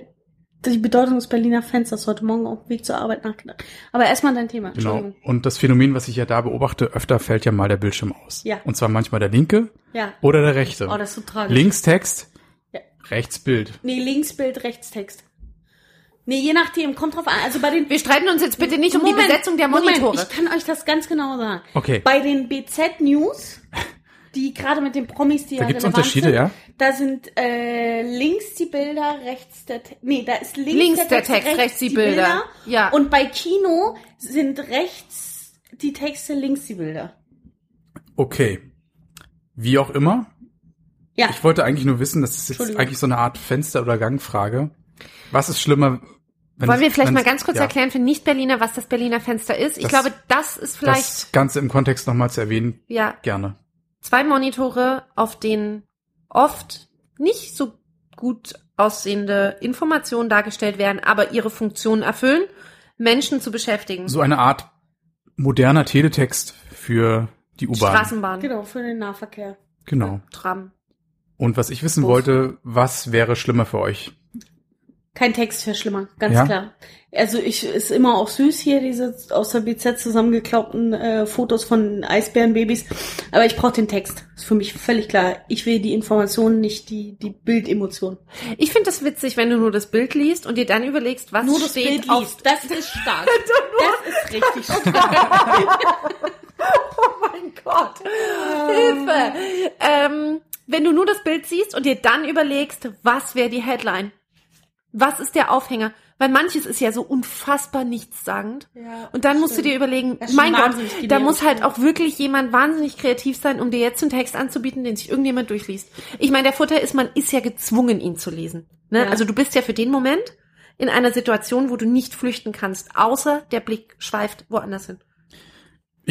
die Bedeutung des Berliner Fensters heute Morgen auf dem Weg zur Arbeit nachgedacht. Aber erstmal dein Thema. Genau. Entschuldigung. Und das Phänomen, was ich ja da beobachte, öfter fällt ja mal der Bildschirm aus. Ja. Und zwar manchmal der linke Ja. oder der rechte. Oh, das ist so tragisch. Links Text, Ja. rechts Bild. Nee, links Bild, rechts Text. Nee, je nachdem, kommt drauf an. Also bei den Wir streiten uns jetzt bitte nicht um die Besetzung der Monitore. Moment, ich kann euch das ganz genau sagen. Okay. Bei den BZ News, die gerade mit den Promis, die Da ja gibt's Unterschiede, sind, ja? Da sind äh, links die Bilder, rechts der Text. Nee, da ist links, Links der Text, rechts die Bilder. Ja. Und bei Kino sind rechts die Texte, links die Bilder. Okay. Wie auch immer. Ja. Ich wollte eigentlich nur wissen, das ist jetzt eigentlich so eine Art Fenster- oder Gangfrage. Was ist schlimmer? wenn Wollen wir vielleicht mal ganz kurz ja, erklären für Nicht-Berliner, was das Berliner Fenster ist? Ich Das- glaube, das ist vielleicht, Das Ganze im Kontext nochmal zu erwähnen, ja, gerne. zwei Monitore, auf denen oft nicht so gut aussehende Informationen dargestellt werden, aber ihre Funktion erfüllen, Menschen zu beschäftigen. So eine Art moderner Teletext für die U-Bahn. Straßenbahn, Genau, für den Nahverkehr. Genau. Tram. Und was ich wissen Bus. wollte, was wäre schlimmer für euch? Kein Text wäre schlimmer, ganz Ja? klar. Also ich ist immer auch süß hier diese aus der BZ zusammengeklaubten äh, Fotos von Eisbärenbabys, aber ich brauche den Text. Ist für mich völlig klar. Ich will die Informationen, nicht die die Bildemotion. Ich finde das witzig, wenn du nur das Bild liest und dir dann überlegst, was Nur das steht Bild auf liest, das ist stark. das ist richtig stark. Oh mein Gott. Hilfe. Ähm, wenn du nur das Bild siehst und dir dann überlegst, was wäre die Headline? Was ist der Aufhänger? Weil manches ist ja so unfassbar nichtssagend. Ja, und dann musst du dir überlegen, mein Gott, da muss halt auch wirklich jemand wahnsinnig kreativ sein, um dir jetzt einen Text anzubieten, den sich irgendjemand durchliest. Ich meine, der Vorteil ist, man ist ja gezwungen, ihn zu lesen. Ne? Ja. Also du bist ja für den Moment in einer Situation, wo du nicht flüchten kannst, außer der Blick schweift woanders hin.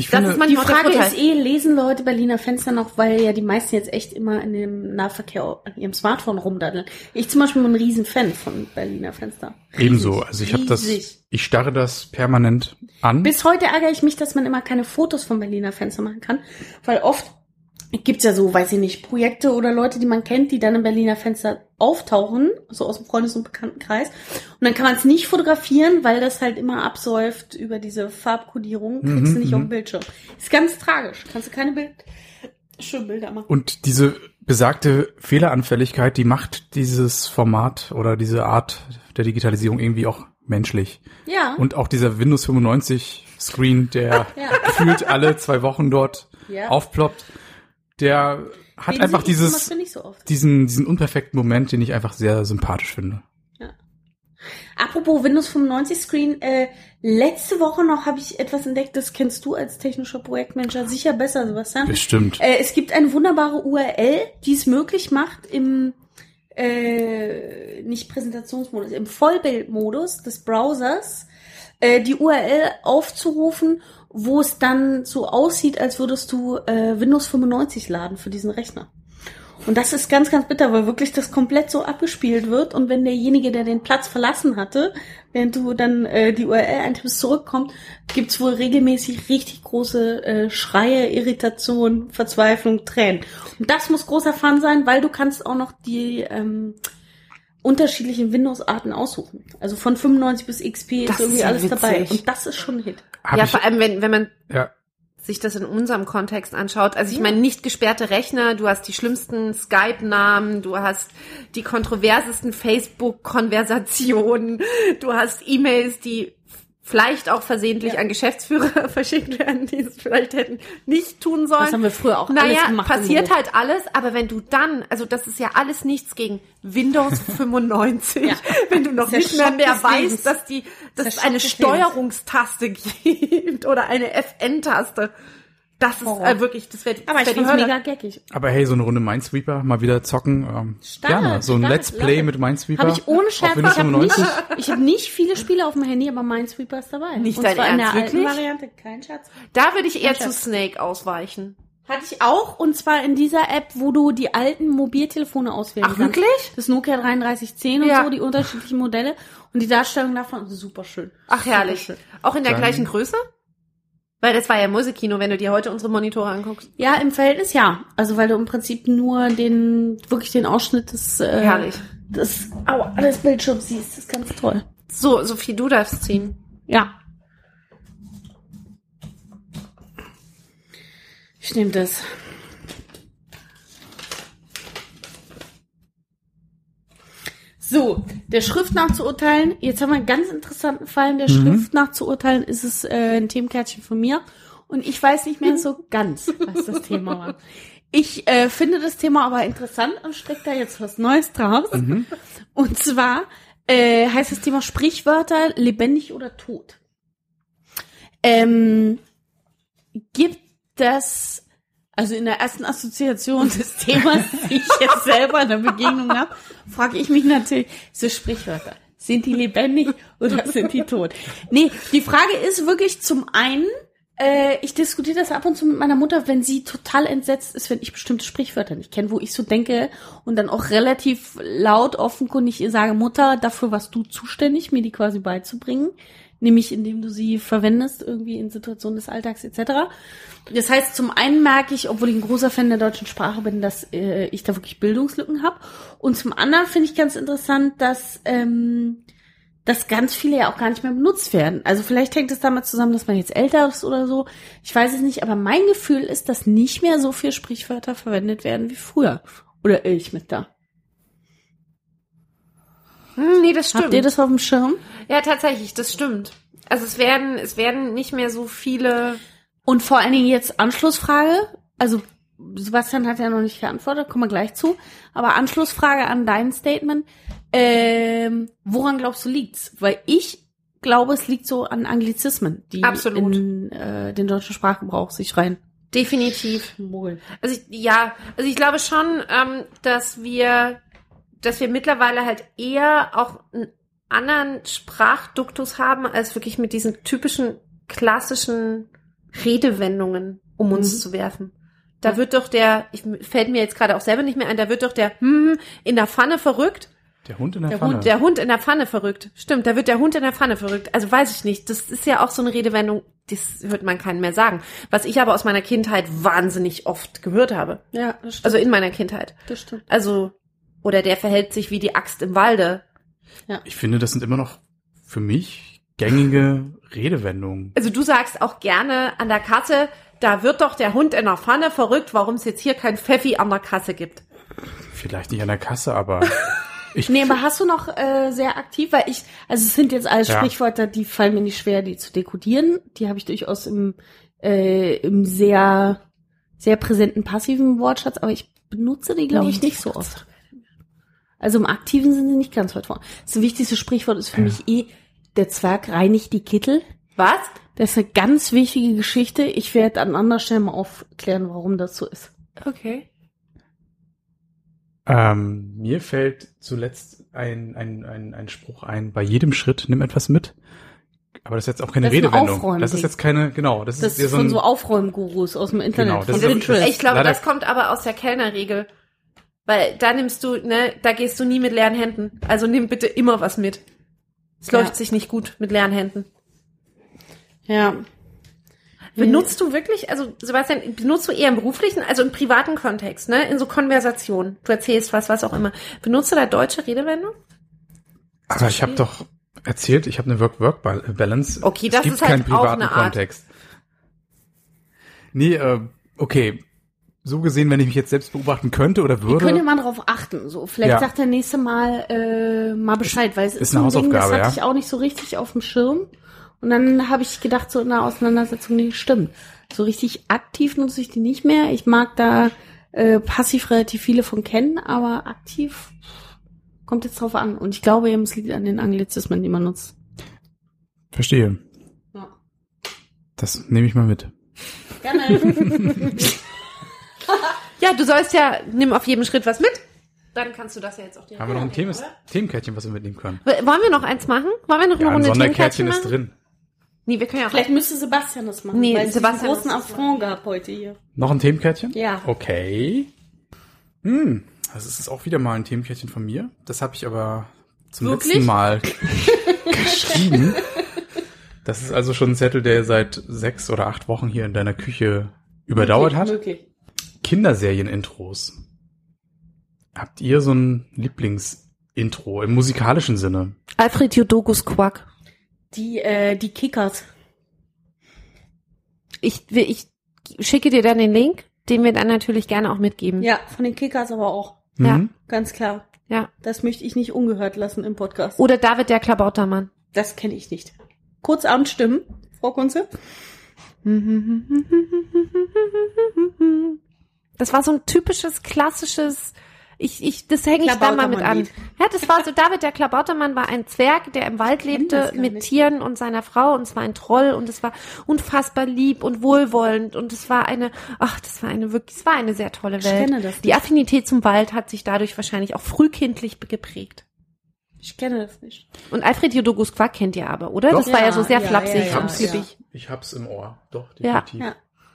Ich Das finde, ist mein- Die Manchmal auch Frage ist eh, lesen Leute Berliner Fenster noch, weil ja die meisten jetzt echt immer in dem Nahverkehr an ihrem Smartphone rumdaddeln. Ich zum Beispiel bin ein Riesenfan von Berliner Fenster. ebenso. Also ich habe das, Riesig. ich starre das permanent an. Bis heute ärgere ich mich, dass man immer keine Fotos vom Berliner Fenster machen kann, weil oft gibt's ja so, weiß ich nicht, Projekte oder Leute, die man kennt, die dann im Berliner Fenster auftauchen, so aus dem Freundes- und Bekanntenkreis. Und dann kann man es nicht fotografieren, weil das halt immer absäuft über diese Farbkodierung, kriegst Mhm, du nicht auf mhm. dem Bildschirm. Ist ganz tragisch. Kannst du keine Bild schönen Bilder machen. Und diese besagte Fehleranfälligkeit, die macht dieses Format oder diese Art der Digitalisierung irgendwie auch menschlich. Ja. Und auch dieser Windows 95 Screen, der Ja. gefühlt alle zwei Wochen dort Ja. aufploppt, der hat Den einfach dieses, so diesen, diesen unperfekten Moment, den ich einfach sehr sympathisch finde. Apropos Windows 95 Screen, äh, letzte Woche noch habe ich etwas entdeckt, das kennst du als technischer Projektmanager sicher besser, Sebastian. Bestimmt. Äh, es gibt eine wunderbare URL, die es möglich macht, im äh, nicht Präsentationsmodus, im Vollbildmodus des Browsers äh, die URL aufzurufen, wo es dann so aussieht, als würdest du äh, Windows 95 laden für diesen Rechner. Und das ist ganz, ganz bitter, weil wirklich das komplett so abgespielt wird. Und wenn derjenige, der den Platz verlassen hatte, während du dann äh, die URL eintippst, zurückkommt, gibt's wohl regelmäßig richtig große äh, Schreie, Irritation, Verzweiflung, Tränen. Und das muss großer Fun sein, weil du kannst auch noch die ähm, unterschiedlichen Windows-Arten aussuchen. Also von 95 bis XP Das ist irgendwie ist ja alles dabei. witzig. Und das ist schon ein Hit. Hab ja, vor allem, wenn, wenn man ja, sich das in unserem Kontext anschaut. Also ich meine, nicht gesperrte Rechner, du hast die schlimmsten Skype-Namen, du hast die kontroversesten Facebook-Konversationen, du hast E-Mails, die vielleicht auch versehentlich an Geschäftsführer verschickt werden, die es vielleicht hätten nicht tun sollen. Das haben wir früher auch naja, alles gemacht. passiert halt alles, aber wenn du dann, also das ist ja alles nichts gegen Windows 95, Ja. wenn du noch nicht mehr, mehr Lebens. weißt, dass die, dass es eine. Steuerungstaste gibt oder eine FN-Taste. Das ist äh, wirklich, das wäre Aber ich wär die find's mega geckig. aber hey, so eine Runde Minesweeper, mal wieder zocken. Ähm, Stark, gerne. So ein stark, Let's Play love mit it. Minesweeper. Habe ich ohne Scherz, ich habe nicht, 95. ich hab nicht viele Spiele auf dem Handy, aber Minesweeper ist dabei. Nicht Und dein zwar in der Ernst, alten wirklich? Variante, kein Scherz. Da würde ich eher zu. Snake ausweichen. Hatte ich auch, und zwar in dieser App, wo du die alten Mobiltelefone auswählen Ach, kannst. wirklich? Das Nokia 3310 und Ja. so, die unterschiedlichen Modelle. Und die Darstellung davon super schön. Ach, herrlich. Super schön. Auch in der Dann- gleichen Größe? Weil das war ja Musikino, wenn du dir heute unsere Monitore anguckst. Ja, im Verhältnis ja. Also weil du im Prinzip nur den, wirklich den Ausschnitt des, äh, Herrlich. des, aua, des Bildschirms siehst. Das ist ganz toll. So, Sophie, du darfst ziehen. Ja. Ich nehme das. So, der Schrift nach zu urteilen. Jetzt haben wir einen ganz interessanten Fall. Der Schrift nach zu urteilen ist es äh, ein Themenkärtchen von mir. Und ich weiß nicht mehr so ganz, was das Thema war. Ich äh, finde das Thema aber interessant und stecke da jetzt was Neues draus. Und zwar äh, heißt das Thema Sprichwörter lebendig oder tot. Ähm, gibt das, also in der ersten Assoziation des Themas, die ich jetzt selber in der Begegnung habe, frage ich mich natürlich, so Sprichwörter, sind die lebendig oder sind die tot? Nee, die Frage ist wirklich zum einen, äh, ich diskutiere das ab und zu mit meiner Mutter, wenn sie total entsetzt ist, wenn ich bestimmte Sprichwörter nicht kenne, wo ich so denke und dann auch relativ laut offenkundig ihr sage, Mutter, dafür warst du zuständig, mir die quasi beizubringen, nämlich indem du sie verwendest irgendwie in Situationen des Alltags etc. Das heißt, zum einen merke ich, obwohl ich ein großer Fan der deutschen Sprache bin, dass äh, ich da wirklich Bildungslücken habe und zum anderen finde ich ganz interessant, dass ähm, dass ganz viele ja auch gar nicht mehr benutzt werden. Also vielleicht hängt es damit zusammen, dass man jetzt älter ist oder so. Ich weiß es nicht, aber mein Gefühl ist, dass nicht mehr so viel Sprichwörter verwendet werden wie früher. Oder ich mit da? Hm, nee, das stimmt. Habt ihr das auf dem Schirm? Ja, tatsächlich, das stimmt. Also es werden, es werden nicht mehr so viele. Und vor allen Dingen jetzt Anschlussfrage. Also Sebastian hat ja noch nicht geantwortet, kommen wir gleich zu. Aber Anschlussfrage an dein Statement. Ähm, woran glaubst du liegt's? Weil ich glaube, es liegt so an Anglizismen, die Absolut. in äh, den deutschen Sprachgebrauch sich rein. Definitiv. Also ich, ja, also ich glaube schon, ähm, dass wir, dass wir mittlerweile halt eher auch einen anderen Sprachduktus haben, als wirklich mit diesen typischen klassischen Redewendungen um uns Mhm. zu werfen. Da wird doch der, ich fällt mir jetzt gerade auch selber nicht mehr ein, da wird doch der hm, in der Pfanne verrückt. Der Hund in der, Der Pfanne. Hund, der Hund in der Pfanne verrückt. Stimmt, da wird der Hund in der Pfanne verrückt. Also weiß ich nicht. Das ist ja auch so eine Redewendung, das hört man keinen mehr sagen. Was ich aber aus meiner Kindheit wahnsinnig oft gehört habe. Ja, das stimmt. Also in meiner Kindheit. das stimmt. Also, oder der verhält sich wie die Axt im Walde. ich finde, das sind immer noch für mich gängige Redewendungen. Also du sagst auch gerne an der Kasse, da wird doch der Hund in der Pfanne verrückt, warum es jetzt hier kein Pfeffi an der Kasse gibt. Vielleicht nicht an der Kasse, aber ich Nee, aber hast du noch äh, sehr aktiv, weil ich, also es sind jetzt alles Ja. Sprichwörter, die fallen mir nicht schwer, die zu dekodieren. Die habe ich durchaus im, äh, im sehr, sehr präsenten passiven Wortschatz, aber ich benutze die, glaube Nee, ich, nicht so oft. Also im Aktiven sind sie nicht ganz weit vorne. Das wichtigste Sprichwort ist für mich eh, der Zwerg reinigt die Kittel. Was? Das ist eine ganz wichtige Geschichte. Ich werde an anderer Stelle mal aufklären, warum das so ist. Okay. Ähm, mir fällt zuletzt ein, ein, ein, ein Spruch ein, bei jedem Schritt nimm etwas mit. Aber das ist jetzt auch keine Das Redewendung. Das ist jetzt keine, genau, das, Das ist ist so von ein, so Aufräumgurus aus dem Internet. Genau, von das ist-. Ich glaube, Leider- das kommt aber aus der Kellnerregel. Weil da nimmst du, ne, da gehst du nie mit leeren Händen. Also nimm bitte immer was mit. Es Ja. läuft sich nicht gut mit leeren Händen. ja. Benutzt du wirklich, also Sebastian, benutzt du eher im beruflichen, also im privaten Kontext, ne, in so Konversationen. Du erzählst was, was auch immer. Benutzt du da deutsche Redewendung? aber ich habe doch erzählt, ich habe eine Work-Work-Balance. Okay, es das gibt ist halt keinen auch privaten eine Art. Kontext. Nee, äh, okay. So gesehen, wenn ich mich jetzt selbst beobachten könnte oder würde, mal drauf achten. So, vielleicht Ja. sagt der nächste Mal äh, mal Bescheid, weil es ist, ist eine ein Ding, das Hausaufgabe, hatte ja. ich auch nicht so richtig auf dem Schirm. Und dann habe ich gedacht, so in der Auseinandersetzung, nee, stimmt. So richtig aktiv nutze ich die nicht mehr. Ich mag da äh, passiv relativ viele von kennen, aber aktiv kommt jetzt drauf an. Und ich glaube eben, es liegt an den Anglizismen, die man nutzt. verstehe. Ja. Das nehme ich mal mit. Gerne. Ja, du sollst ja, nimm auf jedem Schritt was mit. Dann kannst du das ja jetzt auch direkt Haben wir noch ein Themen, Themenkärtchen, was wir mitnehmen können? Wollen wir noch eins machen? Wollen wir noch eine Ja, ein Runde Sonderkärtchen Themenkärtchen ist drin. Nee, wir können ja auch Vielleicht müsste Sebastian das machen, Nee, weil es Sebastian einen großen Affront gab heute hier. Noch ein Themenkärtchen? Ja. Okay. Hm, das ist auch wieder mal ein Themenkärtchen von mir. Das habe ich aber zum Wirklich? letzten Mal geschrieben. Das ist also schon ein Zettel, der seit sechs oder acht Wochen hier in deiner Küche überdauert hat. Möglich. Kinderserien-Intros. Habt ihr so ein Lieblingsintro im musikalischen Sinne? Alfred Jodogus Quack. Die, äh, die Kickers. Ich, ich schicke dir dann den Link, den wir dann natürlich gerne auch mitgeben. Ja, von den Kickers aber auch. Ja. Mhm. Ganz klar. ja. Das möchte ich nicht ungehört lassen im Podcast. Oder David der Klabautermann. Das kenne ich nicht. Kurz anstimmen, Frau Kunze. Das war so ein typisches, klassisches, ich, ich, das hänge ich da mal mit an. Ja, das war so, David der Klabautermann war ein Zwerg, der im Wald lebte mit nicht. Tieren und seiner Frau und es war ein Troll und es war unfassbar lieb und wohlwollend und es war eine, ach, das war eine wirklich, es war eine sehr tolle Ich Welt. kenne das Die nicht. Affinität zum Wald hat sich dadurch wahrscheinlich auch frühkindlich geprägt. Ich kenne das nicht. Und Alfred Jodogus Quack kennt ihr aber, oder? Doch. Das war ja Ja, so sehr ja, flapsig ja, ja, und ja. flippig. Ich hab's im Ohr. Doch, Ja. definitiv. Ja.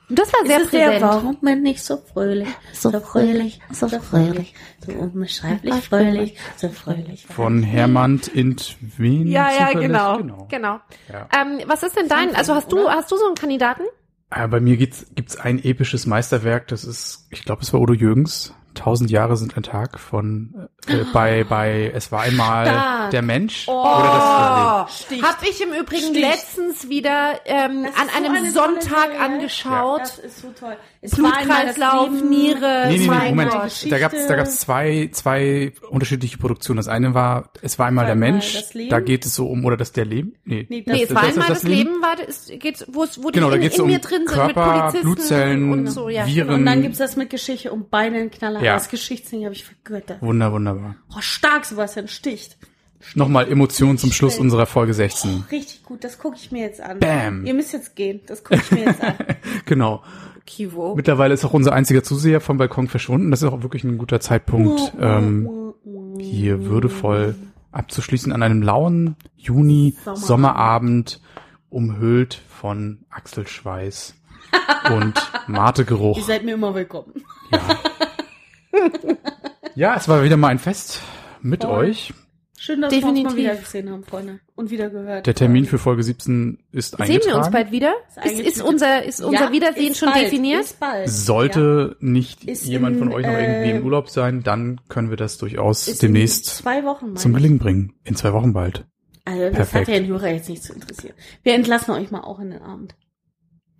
Das war sehr Ist es der, präsent. warum bin ich so fröhlich, so fröhlich, so fröhlich, so unbeschreiblich fröhlich, so fröhlich. Von Hermann Intwen. Ja, ja, zufällig? genau, genau. genau. Ja. Ähm, was ist denn dein, also hast du, hast du so einen Kandidaten? Äh, bei mir gibt's, gibt's ein episches Meisterwerk, das ist, ich glaube, es war Udo Jürgens. Tausend Jahre sind ein Tag von äh, bei bei es war einmal Stark. der Mensch Oh, oder das Sticht. hab ich im Übrigen Sticht. letztens wieder ähm, Das an so einem eine tolle Sonntag Serie. angeschaut. Das ist so toll. Es war einmal das Blutkreislauf, Leben- Niere, Nee, nee, nee, mein Moment. Gott. Da gab's, da gab's zwei, zwei unterschiedliche Produktionen. Das eine war, es war einmal der Einmal Mensch. das Leben. Da geht es so um, oder das der Leben? Nee. Nee, das Nee, es war das einmal das das Leben, war, es geht, wo es, wo Genau, die da in, geht's in um mir drin sind Körper, mit Polizisten Blutzellen, und so, ja. Viren. Und dann gibt's das mit Geschichte beide ein Knaller. Ja. Das Geschichtsding habe ich vergöttert. Wunder, wunderbar. Oh, stark, Sebastian, Sticht. Nochmal Emotionen zum Schluss unserer Folge 16. Richtig gut, das gucke ich mir jetzt an. Bam. Ihr müsst jetzt gehen, das gucke ich mir jetzt an. Genau. Kivo. Mittlerweile ist auch unser einziger Zuseher vom Balkon verschwunden. Das ist auch wirklich ein guter Zeitpunkt, ähm, hier würdevoll abzuschließen an einem lauen Juni Sommerabend. Sommerabend, umhüllt von Achselschweiß und Mategeruch. Ihr seid mir immer willkommen. Ja, es war wieder mal ein Fest mit Voll. euch. Schön, dass wir uns mal Definitiv. wieder gesehen haben, Freunde. Und wieder gehört. Der Termin für Folge 17 ist Sehen eingetragen. wir uns bald wieder? Ist, ist mit- unser, ist unser Ja, Wiedersehen ist schon bald, definiert? Ist bald. Sollte nicht Ist jemand von in, euch noch irgendwie äh, im Urlaub sein, dann können wir das durchaus Ja. Ist demnächst Wochen, zum. Gelingen bringen. In zwei Wochen bald. Also, das Perfekt. hat ja den Hörer jetzt nicht zu interessieren. Wir entlassen euch mal auch in den Abend.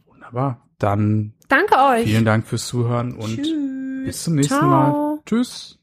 Wunderbar. Dann Danke euch. vielen Dank fürs Zuhören und Tschüss. Bis zum nächsten Ciao. Mal. Tschüss.